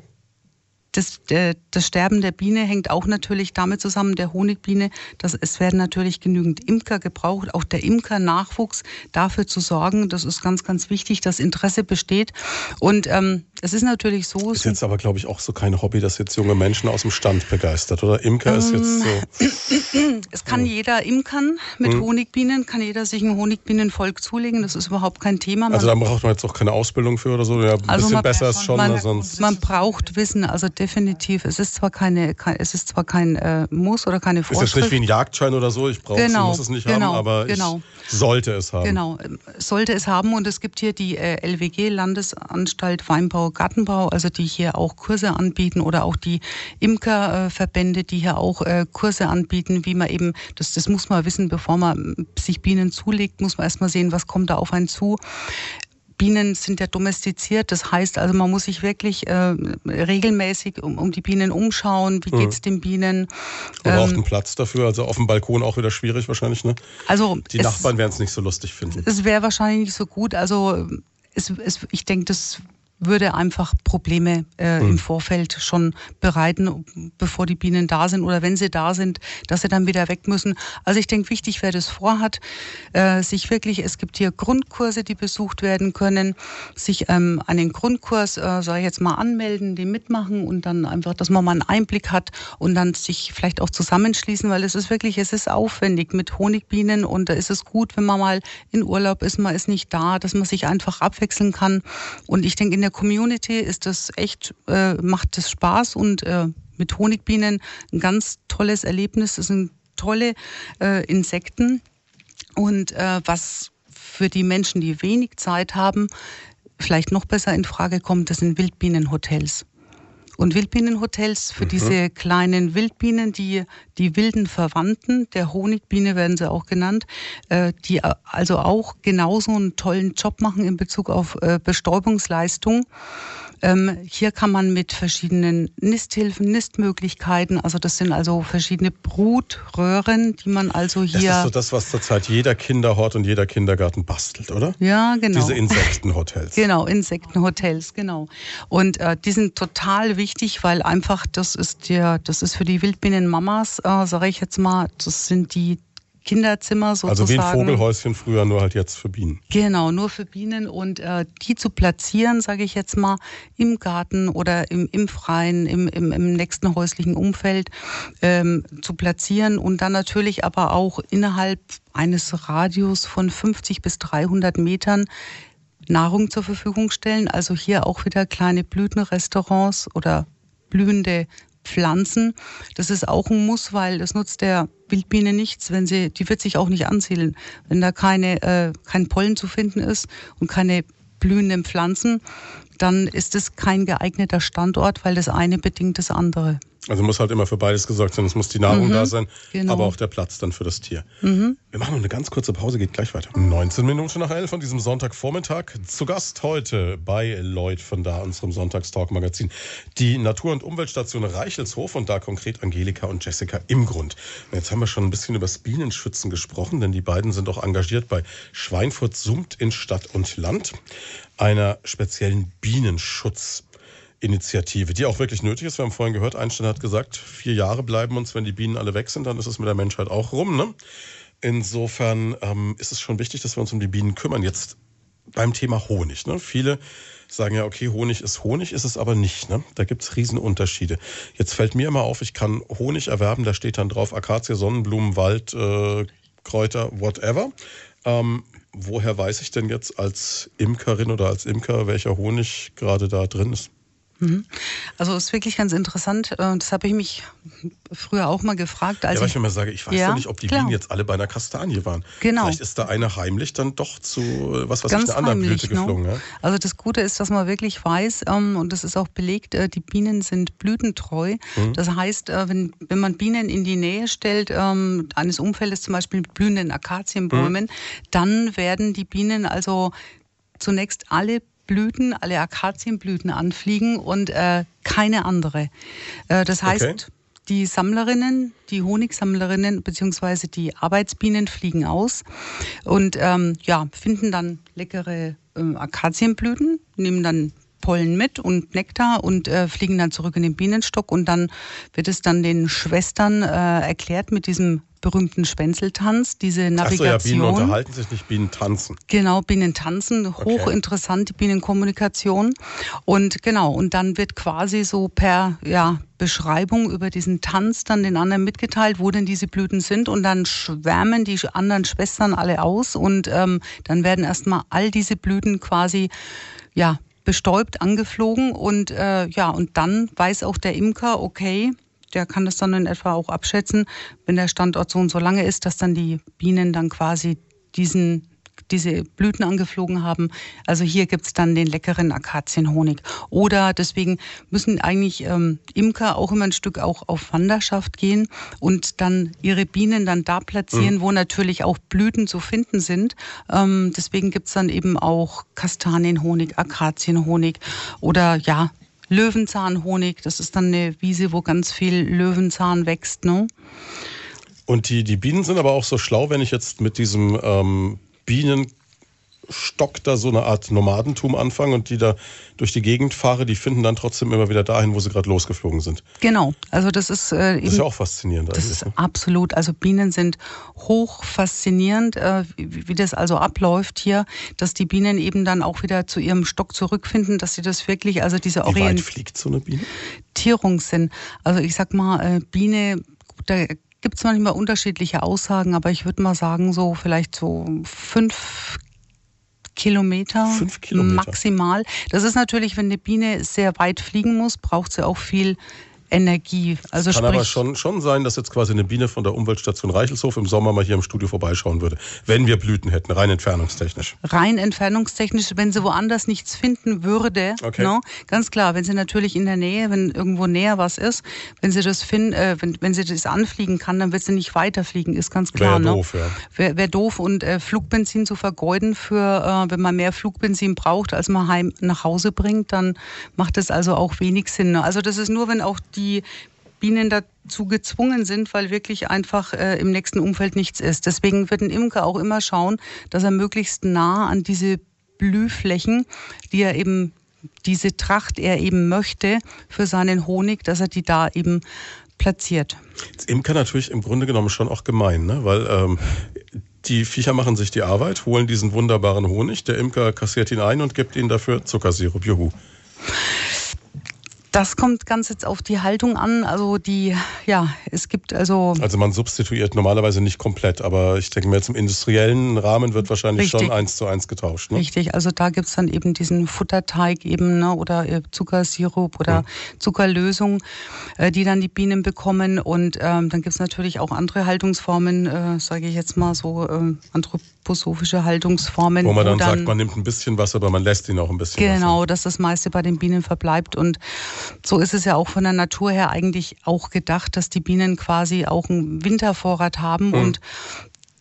das, äh, das Sterben der Biene hängt auch natürlich damit zusammen, der Honigbiene, dass es werden natürlich genügend Imker gebraucht, auch der Imker-Nachwuchs dafür zu sorgen. Das ist ganz, ganz wichtig, dass Interesse besteht. Und ähm, es ist natürlich so. Ist jetzt aber, glaube ich, auch so kein Hobby, das jetzt junge Menschen aus dem Stand begeistert, oder? Imker ähm, ist jetzt so. (clears throat) Es kann jeder imkern mit hm. Honigbienen, kann jeder sich ein Honigbienenvolk zulegen, das ist überhaupt kein Thema. Man also da braucht man jetzt auch keine Ausbildung für oder so, ja, ein also bisschen besser ist schon. Man, sonst. man braucht Wissen, also definitiv. Es ist zwar keine, es ist zwar kein äh, Muss oder keine Vorschrift. Ist jetzt nicht wie ein Jagdschein oder so, ich brauche genau, muss es nicht genau, haben, aber genau. ich sollte es haben. Genau, sollte es haben und es gibt hier die äh, LWG, Landesanstalt Weinbau, Gartenbau, also die hier auch Kurse anbieten oder auch die Imkerverbände, die hier auch äh, Kurse anbieten, wie man eben, das, das muss man wissen, bevor man sich Bienen zulegt, muss man erstmal sehen, was kommt da auf einen zu. Bienen sind ja domestiziert, das heißt also, man muss sich wirklich äh, regelmäßig um, um, die Bienen umschauen. Wie geht es mhm. den Bienen? Man braucht ähm, einen Platz dafür, also auf dem Balkon auch wieder schwierig wahrscheinlich, ne? Also die Nachbarn werden es nicht so lustig finden. Es wäre wahrscheinlich nicht so gut. Also es, es, ich denke, das würde einfach Probleme äh, mhm. im Vorfeld schon bereiten, bevor die Bienen da sind oder wenn sie da sind, dass sie dann wieder weg müssen. Also ich denke, wichtig, wer das vorhat, äh, sich wirklich, es gibt hier Grundkurse, die besucht werden können, sich ähm, an den Grundkurs, äh, sage ich jetzt mal, anmelden, die mitmachen und dann einfach, dass man mal einen Einblick hat und dann sich vielleicht auch zusammenschließen, weil es ist wirklich, es ist aufwendig mit Honigbienen und da ist es gut, wenn man mal in Urlaub ist, man ist nicht da, dass man sich einfach abwechseln kann. Und ich denke, in der Community ist das echt, äh, macht das Spaß und äh, mit Honigbienen ein ganz tolles Erlebnis. Das sind tolle äh, Insekten. Und äh, was für die Menschen, die wenig Zeit haben, vielleicht noch besser in Frage kommt, das sind Wildbienenhotels. Und Wildbienenhotels für mhm. diese kleinen Wildbienen, die die wilden Verwandten der Honigbiene werden sie auch genannt, äh, die also auch genauso einen tollen Job machen in Bezug auf äh, Bestäubungsleistung. Ähm, hier kann man mit verschiedenen Nisthilfen, Nistmöglichkeiten, also das sind also verschiedene Brutröhren, die man also hier. Das ist so das, was zurzeit jeder Kinderhort und jeder Kindergarten bastelt, oder? Ja, genau. Diese Insektenhotels. genau, Insektenhotels, genau. Und äh, die sind total wichtig, weil einfach das ist der, das ist für die Wildbienenmamas, äh, sage ich jetzt mal, das sind die Kinderzimmer sozusagen. Also wie ein Vogelhäuschen früher, nur halt jetzt für Bienen. Genau, nur für Bienen und äh, die zu platzieren, sage ich jetzt mal, im Garten oder im, im Freien, im, im, im nächsten häuslichen Umfeld ähm, zu platzieren und dann natürlich aber auch innerhalb eines Radius von 50 bis 300 Metern Nahrung zur Verfügung stellen. Also hier auch wieder kleine Blütenrestaurants oder blühende Pflanzen. Das ist auch ein Muss, weil das nutzt der Wildbiene nichts, wenn sie, die wird sich auch nicht ansiedeln. Wenn da keine, äh, kein Pollen zu finden ist und keine blühenden Pflanzen, dann ist es kein geeigneter Standort, weil das eine bedingt das andere. Also muss halt immer für beides gesorgt sein. Es muss die Nahrung mhm, da sein, genau. aber auch der Platz dann für das Tier. Mhm. Wir machen noch eine ganz kurze Pause, geht gleich weiter. 19 Minuten nach 11 von diesem Sonntagvormittag. Zu Gast heute bei Lloyd von da, unserem Sonntagstalk-Magazin, die Natur- und Umweltstation Reichelshof und da konkret Angelika und Jessica im Grund. Und jetzt haben wir schon ein bisschen über das Bienenschützen gesprochen, denn die beiden sind auch engagiert bei Schweinfurt Summt in Stadt und Land, einer speziellen Bienenschutz- Initiative, die auch wirklich nötig ist. Wir haben vorhin gehört, Einstein hat gesagt, vier Jahre bleiben uns, wenn die Bienen alle weg sind, dann ist es mit der Menschheit auch rum. Ne? Insofern ähm, ist es schon wichtig, dass wir uns um die Bienen kümmern. Jetzt beim Thema Honig. Ne? Viele sagen ja, okay, Honig ist Honig, ist es aber nicht. Ne? Da gibt es Riesenunterschiede. Jetzt fällt mir immer auf, ich kann Honig erwerben, da steht dann drauf Akazie, Sonnenblumen, Wald, äh, Kräuter, whatever. Ähm, woher weiß ich denn jetzt als Imkerin oder als Imker, welcher Honig gerade da drin ist? Mhm. Also ist wirklich ganz interessant. Äh, das habe ich mich früher auch mal gefragt. Als ja, weil ich, ich immer sage, ich weiß ja, ja nicht, ob die klar. Bienen jetzt alle bei einer Kastanie waren. Genau. Vielleicht ist da eine heimlich dann doch zu was weiß ich, einer anderen Blüte ne? geflogen. Ja? Also das Gute ist, dass man wirklich weiß, ähm, und das ist auch belegt, äh, die Bienen sind blütentreu. Mhm. Das heißt, äh, wenn, wenn man Bienen in die Nähe stellt, ähm, eines Umfeldes zum Beispiel mit blühenden Akazienbäumen, mhm. dann werden die Bienen also zunächst alle Blüten, alle Akazienblüten anfliegen und äh, keine andere. Äh, das heißt, okay. die Sammlerinnen, die Honigsammlerinnen bzw. die Arbeitsbienen fliegen aus und ähm, ja, finden dann leckere äh, Akazienblüten, nehmen dann Pollen mit und Nektar und äh, fliegen dann zurück in den Bienenstock und dann wird es dann den Schwestern äh, erklärt mit diesem berühmten Spenzeltanz, diese Navigation. Ach so, ja, Bienen unterhalten sich nicht, Bienen tanzen. Genau, Bienen tanzen, hochinteressant, die Bienenkommunikation. Und genau, und dann wird quasi so per ja, Beschreibung über diesen Tanz dann den anderen mitgeteilt, wo denn diese Blüten sind. Und dann schwärmen die anderen Schwestern alle aus und ähm, dann werden erstmal all diese Blüten quasi ja, bestäubt angeflogen und äh, ja, und dann weiß auch der Imker, okay, der kann das dann in etwa auch abschätzen, wenn der Standort so und so lange ist, dass dann die Bienen dann quasi diesen diese Blüten angeflogen haben. Also hier gibt's dann den leckeren Akazienhonig. Oder deswegen müssen eigentlich ähm, Imker auch immer ein Stück auch auf Wanderschaft gehen und dann ihre Bienen dann da platzieren, mhm. wo natürlich auch Blüten zu finden sind. Ähm, deswegen gibt's dann eben auch Kastanienhonig, Akazienhonig oder ja, Löwenzahnhonig. Das ist dann eine Wiese, wo ganz viel Löwenzahn wächst. Ne? Und die, die Bienen sind aber auch so schlau, wenn ich jetzt mit diesem ähm, Bienen Stock da so eine Art Nomadentum anfangen und die da durch die Gegend fahre, die finden dann trotzdem immer wieder dahin, wo sie gerade losgeflogen sind. Genau, also das ist äh, Das ist ja auch faszinierend. Das ist ne? absolut, also Bienen sind hoch faszinierend, äh, wie, wie, das also abläuft hier, dass die Bienen eben dann auch wieder zu ihrem Stock zurückfinden, dass sie das wirklich, also diese Orientierung... Wie weit fliegt so eine Biene? Tierungssinn. Also ich sag mal, äh, Biene, da gibt es manchmal unterschiedliche Aussagen, aber ich würde mal sagen, so vielleicht so fünf Kilometer, Fünf Kilometer maximal. Das ist natürlich, wenn eine Biene sehr weit fliegen muss, braucht sie auch viel Energie. Also es kann aber schon, schon sein, dass jetzt quasi eine Biene von der Umweltstation Reichelshof im Sommer mal hier im Studio vorbeischauen würde, wenn wir Blüten hätten, rein entfernungstechnisch. Rein entfernungstechnisch, wenn sie woanders nichts finden würde. Okay. No? Ganz klar, wenn sie natürlich in der Nähe, wenn irgendwo näher was ist, wenn sie das finden, äh, wenn, wenn sie das anfliegen kann, dann wird sie nicht weiterfliegen, ist ganz klar. Wäre doof, ja. Wäre wär doof und äh, Flugbenzin zu vergeuden für, äh, wenn man mehr Flugbenzin braucht, als man heim nach Hause bringt, dann macht das also auch wenig Sinn. Also das ist nur, wenn auch die die Bienen dazu gezwungen sind, weil wirklich einfach äh, im nächsten Umfeld nichts ist. Deswegen wird ein Imker auch immer schauen, dass er möglichst nah an diese Blühflächen, die er eben, diese Tracht er eben möchte für seinen Honig, dass er die da eben platziert. Das Imker natürlich im Grunde genommen schon auch gemein, ne? weil ähm, die Viecher machen sich die Arbeit, holen diesen wunderbaren Honig, der Imker kassiert ihn ein und gibt ihnen dafür Zuckersirup. Juhu. Das kommt ganz jetzt auf die Haltung an. Also die, ja, es gibt also. Also man substituiert normalerweise nicht komplett, aber ich denke mir jetzt im industriellen Rahmen wird wahrscheinlich richtig. schon eins zu eins getauscht. Ne? Richtig, also da gibt's dann eben diesen Futterteig eben, ne, oder äh, Zuckersirup oder hm. Zuckerlösung, äh, die dann die Bienen bekommen. Und ähm, dann gibt's natürlich auch andere Haltungsformen, äh, sage ich jetzt mal so, äh, anthroposophische Haltungsformen. Wo man dann, dann, sagt, man nimmt ein bisschen was, aber man lässt ihn auch ein bisschen Genau, Wasser. dass das meiste bei den Bienen verbleibt und so ist es ja auch von der Natur her eigentlich auch gedacht, dass die Bienen quasi auch einen Wintervorrat haben mhm. und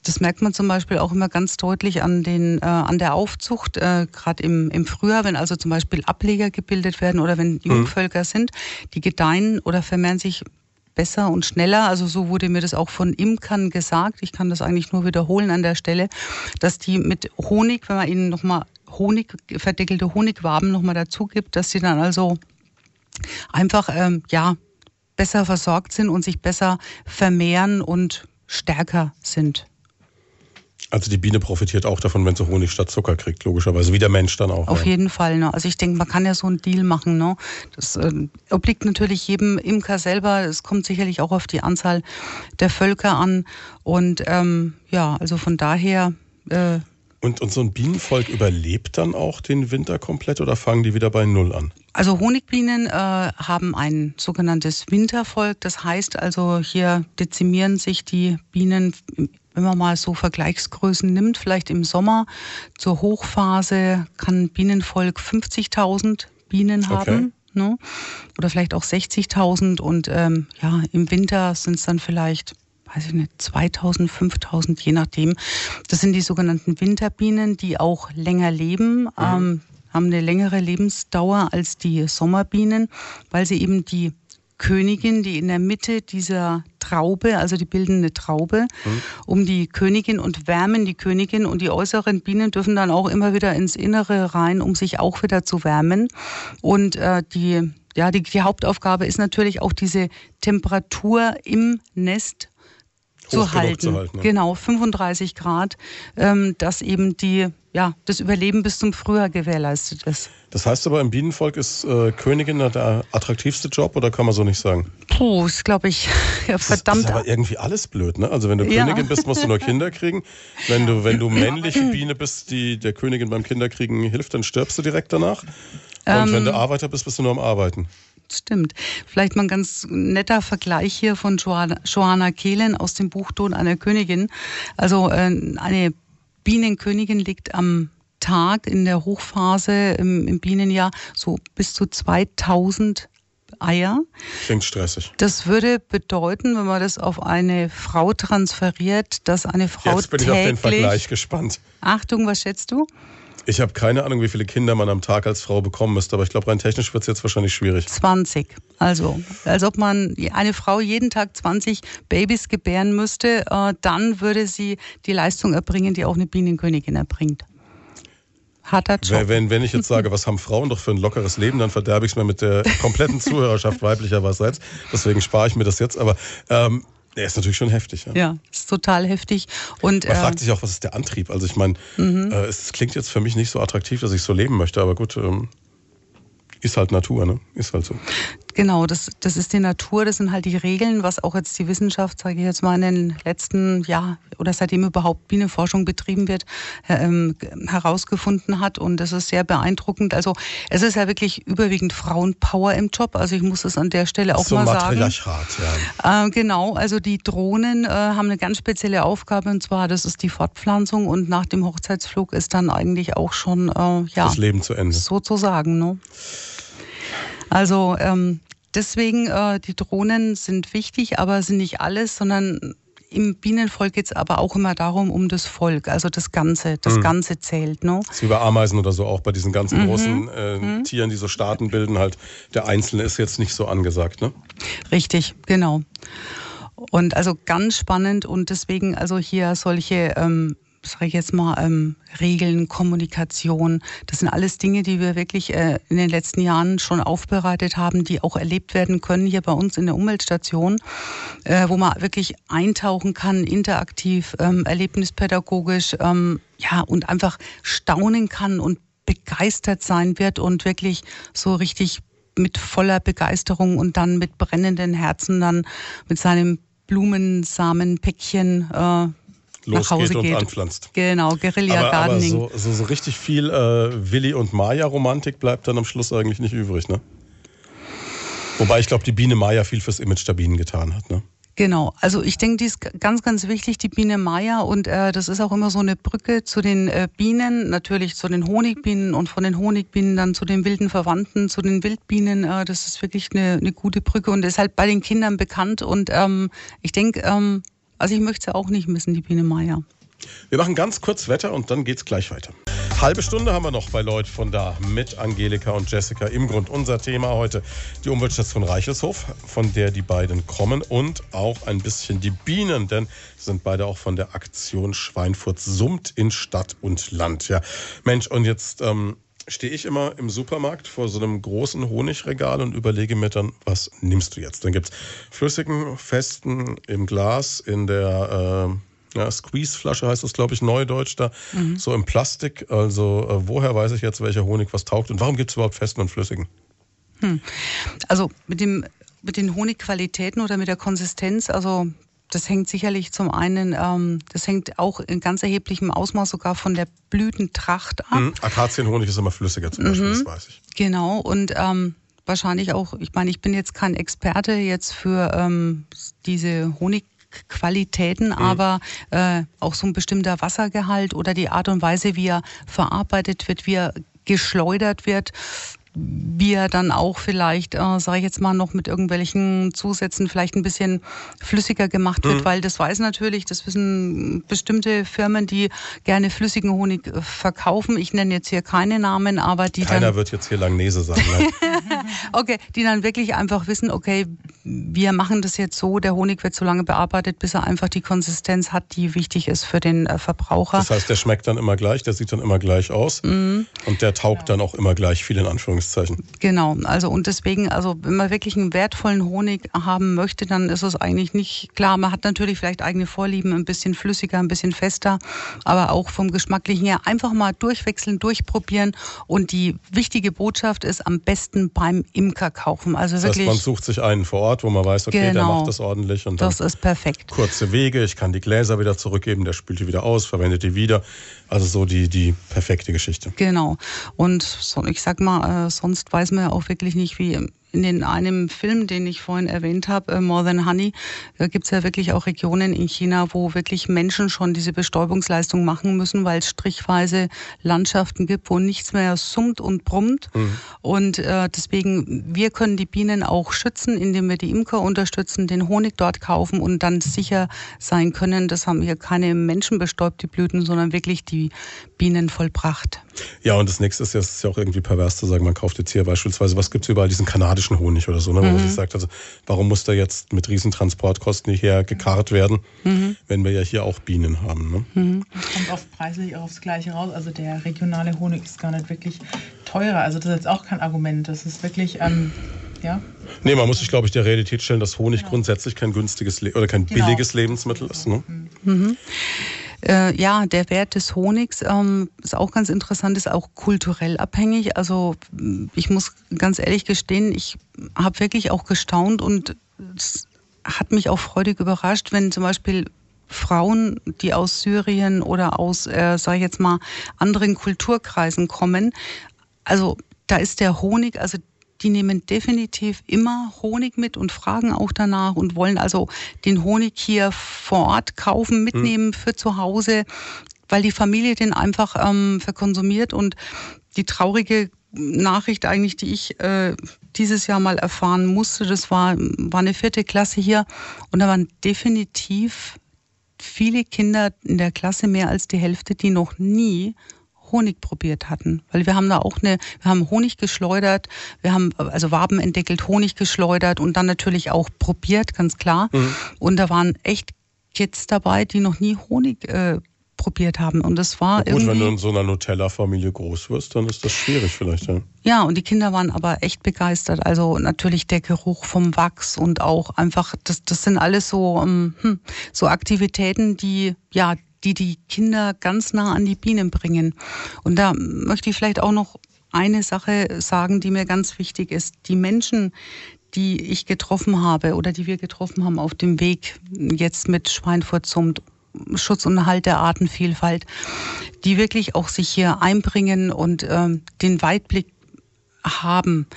das merkt man zum Beispiel auch immer ganz deutlich an, den, äh, an der Aufzucht, äh, gerade im, im Frühjahr, wenn also zum Beispiel Ableger gebildet werden oder wenn mhm. Jungvölker mhm. sind, die gedeihen oder vermehren sich besser und schneller. Also so wurde mir das auch von Imkern gesagt. Ich kann das eigentlich nur wiederholen an der Stelle, dass die mit Honig, wenn man ihnen nochmal Honig, verdeckelte Honigwaben nochmal dazu gibt, dass sie dann also einfach ähm, ja besser versorgt sind und sich besser vermehren und stärker sind. Also die Biene profitiert auch davon, wenn sie Honig statt Zucker kriegt, logischerweise, wie der Mensch dann auch. Auf ja. jeden Fall. Ne? Also ich denke, man kann ja so einen Deal machen. Ne? Das äh, obliegt natürlich jedem Imker selber. Es kommt sicherlich auch auf die Anzahl der Völker an. Und ähm, ja, also von daher äh, und, und so ein Bienenvolk überlebt dann auch den Winter komplett oder fangen die wieder bei Null an? Also Honigbienen äh, haben ein sogenanntes Wintervolk. Das heißt also, hier dezimieren sich die Bienen, wenn man mal so Vergleichsgrößen nimmt, vielleicht im Sommer zur Hochphase kann Bienenvolk 50.000 Bienen haben. Okay. Ne? Oder vielleicht auch 60.000 und ähm, ja, im Winter sind es dann vielleicht weiß ich nicht, 2000, 5000, je nachdem. Das sind die sogenannten Winterbienen, die auch länger leben, mhm. ähm, haben eine längere Lebensdauer als die Sommerbienen, weil sie eben die Königin, die in der Mitte dieser Traube, also die bilden eine Traube mhm. um die Königin und wärmen die Königin und die äußeren Bienen dürfen dann auch immer wieder ins Innere rein, um sich auch wieder zu wärmen. Und äh, die ja, die, die Hauptaufgabe ist natürlich auch diese Temperatur im Nest zu halten. Zu halten ja. Genau, 35 Grad, ähm, dass eben die, ja, das Überleben bis zum Frühjahr gewährleistet ist. Das heißt aber, im Bienenvolk ist äh, Königin der attraktivste Job oder kann man so nicht sagen? Puh, ist glaube ich (laughs) ja, verdammt. Das ist aber irgendwie alles blöd, ne? Also wenn du ja. Königin bist, musst du nur Kinder kriegen. Wenn du, wenn du männliche Biene bist, die der Königin beim Kinderkriegen hilft, dann stirbst du direkt danach. Und ähm, wenn du Arbeiter bist, bist du nur am Arbeiten stimmt. Vielleicht mal ein ganz netter Vergleich hier von Joanna, Joanna Kehlen aus dem Buch Ton einer Königin. Also äh, eine Bienenkönigin liegt am Tag in der Hochphase im, im Bienenjahr so bis zu 2000 Eier. Klingt stressig. Das würde bedeuten, wenn man das auf eine Frau transferiert, dass eine Frau Jetzt bin täglich, ich auf den Vergleich gespannt. Achtung, was schätzt du? Ich habe keine Ahnung, wie viele Kinder man am Tag als Frau bekommen müsste, aber ich glaube, rein technisch wird es jetzt wahrscheinlich schwierig. 20. Also, als ob man eine Frau jeden Tag 20 Babys gebären müsste, äh, dann würde sie die Leistung erbringen, die auch eine Bienenkönigin erbringt. Harter Job. Wenn, wenn ich jetzt sage, was haben Frauen doch für ein lockeres Leben, dann verderbe ich es mir mit der kompletten (laughs) Zuhörerschaft weiblicherseits. Deswegen spare ich mir das jetzt. Aber ähm, der ist natürlich schon heftig. Ja, ja ist total heftig. Und, Man äh, fragt sich auch, was ist der Antrieb? Also ich meine, mhm. äh, es klingt jetzt für mich nicht so attraktiv, dass ich so leben möchte, aber gut, ähm, ist halt Natur, ne? Ist halt so. Genau, das, das ist die Natur, das sind halt die Regeln, was auch jetzt die Wissenschaft, sage ich jetzt mal, in den letzten Jahr oder seitdem überhaupt Bienenforschung betrieben wird, ähm, herausgefunden hat. Und das ist sehr beeindruckend. Also es ist ja wirklich überwiegend Frauenpower im Job. Also ich muss es an der Stelle auch so mal sagen. Ja. Äh, genau, also die Drohnen äh, haben eine ganz spezielle Aufgabe und zwar, das ist die Fortpflanzung und nach dem Hochzeitsflug ist dann eigentlich auch schon äh, ja, das Leben zu Ende. Sozusagen. Ne? Also ähm, deswegen, äh, die Drohnen sind wichtig, aber sind nicht alles, sondern im Bienenvolk geht es aber auch immer darum, um das Volk, also das Ganze, das mhm. Ganze zählt. Ne? Das ist wie bei Ameisen oder so, auch bei diesen ganzen mhm. großen äh, mhm. Tieren, die so Staaten bilden, halt der Einzelne ist jetzt nicht so angesagt. Ne? Richtig, genau. Und also ganz spannend und deswegen also hier solche ähm, sage ich jetzt mal, ähm, Regeln, Kommunikation. Das sind alles Dinge, die wir wirklich äh, in den letzten Jahren schon aufbereitet haben, die auch erlebt werden können hier bei uns in der Umweltstation, äh, wo man wirklich eintauchen kann, interaktiv, ähm, erlebnispädagogisch, ähm, ja, und einfach staunen kann und begeistert sein wird und wirklich so richtig mit voller Begeisterung und dann mit brennenden Herzen dann mit seinem Blumensamenpäckchen äh, losgeht und anpflanzt. Genau, Guerilla aber, Gardening. Aber so, so, so, richtig viel äh, Willi und Maya Romantik bleibt dann am Schluss eigentlich nicht übrig, ne? Wobei ich glaube, die Biene Maya viel fürs Image der Bienen getan hat, ne? Genau, also ich denke, die ist ganz, ganz wichtig, die Biene Maya. Und äh, das ist auch immer so eine Brücke zu den äh, Bienen, natürlich zu den Honigbienen und von den Honigbienen dann zu den wilden Verwandten, zu den Wildbienen. Äh, das ist wirklich eine, eine gute Brücke und ist halt bei den Kindern bekannt. Und ähm, ich denke, ähm, also ich möchte sie auch nicht missen, die Biene Meier. Wir machen ganz kurz Wetter und dann geht's gleich weiter. Halbe Stunde haben wir noch bei Leut von da mit Angelika und Jessica. Im Grund unser Thema heute die Umweltstation Reichelshof, von der die beiden kommen und auch ein bisschen die Bienen, denn sie sind beide auch von der Aktion Schweinfurt summt in Stadt und Land. Ja, Mensch, und jetzt ähm, stehe ich immer im Supermarkt vor so einem großen Honigregal und überlege mir dann, was nimmst du jetzt? Dann gibt es flüssigen, festen, im Glas, in der äh, ja, Squeeze-Flasche heißt das, glaube ich, neudeutsch da, mhm. so im Plastik. Also äh, woher weiß ich jetzt, welcher Honig was taugt und warum gibt es überhaupt festen und flüssigen? Hm. Also mit dem mit den Honigqualitäten oder mit der Konsistenz, also das hängt sicherlich zum einen, ähm, das hängt auch in ganz erheblichem Ausmaß sogar von der Blütentracht ab. Mhm. Akazienhonig ist immer flüssiger zum Beispiel, mhm. das weiß ich. Genau, und ähm, wahrscheinlich auch, ich meine, ich bin jetzt kein Experte jetzt für ähm, diese Honigqualitäten, mhm. aber äh, auch so ein bestimmter Wassergehalt oder die Art und Weise, wie er verarbeitet wird, wie er geschleudert wird, wie er dann auch vielleicht, äh, sage ich jetzt mal, noch mit irgendwelchen Zusätzen vielleicht ein bisschen flüssiger gemacht wird, mhm. weil das weiß natürlich, das wissen bestimmte Firmen, die gerne flüssigen Honig äh, verkaufen. Ich nenne jetzt hier keine Namen, aber die Keiner dann, wird jetzt hier Langnese sagen. (laughs) okay, die dann wirklich einfach wissen, okay, wir machen das jetzt so, der Honig wird so lange bearbeitet, bis er einfach die Konsistenz hat, die wichtig ist für den äh, Verbraucher. Das heißt, der schmeckt dann immer gleich, der sieht dann immer gleich aus mhm. und der taugt dann auch immer gleich viel in Anführungszeichen. Genau, also und deswegen, also wenn man wirklich einen wertvollen Honig haben möchte, dann ist es eigentlich nicht klar. Man hat natürlich vielleicht eigene Vorlieben, ein bisschen flüssiger, ein bisschen fester, aber auch vom Geschmacklichen her einfach mal durchwechseln, durchprobieren und die wichtige Botschaft ist am besten beim Imker kaufen. Also das wirklich. Heißt, man sucht sich einen vor Ort, wo man weiß, okay, genau, der macht das ordentlich und das ist perfekt. Kurze Wege, ich kann die Gläser wieder zurückgeben, der spült die wieder aus, verwendet die wieder. Also so die, die perfekte Geschichte. Genau. Und so, ich sag mal, äh, sonst weiß man ja auch wirklich nicht, wie in einem Film, den ich vorhin erwähnt habe, äh, More Than Honey, da gibt es ja wirklich auch Regionen in China, wo wirklich Menschen schon diese Bestäubungsleistung machen müssen, weil es strichweise Landschaften gibt, wo nichts mehr summt und brummt. Mhm. Und äh, deswegen, wir können die Bienen auch schützen, indem wir die Imker unterstützen, den Honig dort kaufen und dann sicher sein können, das haben hier keine Menschen bestäubt, die Blüten, sondern wirklich die Bienen vollbracht. Ja, und das nächste ist ja, ist ja auch irgendwie pervers zu sagen, man kauft jetzt hier beispielsweise, was gibt es überall, diesen kanadischen Honig oder so, ne, wo mhm. man sich sagt, also warum muss der jetzt mit Riesentransportkosten hierher gekarrt werden, mhm. wenn wir ja hier auch Bienen haben. Ne? Mhm. Das kommt oft preislich auch aufs Gleiche raus. Also der regionale Honig ist gar nicht wirklich teurer. Also das ist jetzt auch kein Argument. Das ist wirklich, ähm, ja. Nee, man muss sich, glaube ich, der Realität stellen, dass Honig genau. grundsätzlich kein günstiges Le oder kein genau. billiges Lebensmittel ist. Ne? Mhm. Äh, ja, der Wert des Honigs ähm, ist auch ganz interessant, ist auch kulturell abhängig. Also ich muss ganz ehrlich gestehen, ich habe wirklich auch gestaunt und es hat mich auch freudig überrascht, wenn zum Beispiel Frauen, die aus Syrien oder aus, äh, sage ich jetzt mal, anderen Kulturkreisen kommen. Also da ist der Honig, also die nehmen definitiv immer Honig mit und fragen auch danach und wollen also den Honig hier vor Ort kaufen, mitnehmen mhm. für zu Hause, weil die Familie den einfach ähm, verkonsumiert und die traurige Nachricht eigentlich, die ich äh, dieses Jahr mal erfahren musste, das war, war eine vierte Klasse hier und da waren definitiv viele Kinder in der Klasse, mehr als die Hälfte, die noch nie Honig probiert hatten. Weil wir haben da auch eine, wir haben Honig geschleudert, wir haben also Waben entdeckelt, Honig geschleudert und dann natürlich auch probiert, ganz klar. Mhm. Und da waren echt Kids dabei, die noch nie Honig äh, probiert haben. Und das war gut, wenn du in so einer Nutella-Familie groß wirst, dann ist das schwierig vielleicht. Ja. ja, und die Kinder waren aber echt begeistert. Also natürlich der Geruch vom Wachs und auch einfach, das, das sind alles so, um, hm, so Aktivitäten, die ja die die Kinder ganz nah an die Bienen bringen. Und da möchte ich vielleicht auch noch eine Sache sagen, die mir ganz wichtig ist. Die Menschen, die ich getroffen habe oder die wir getroffen haben auf dem Weg jetzt mit Schweinfurt zum Schutz und Erhalt der Artenvielfalt, die wirklich auch sich hier einbringen und äh, den Weitblick haben.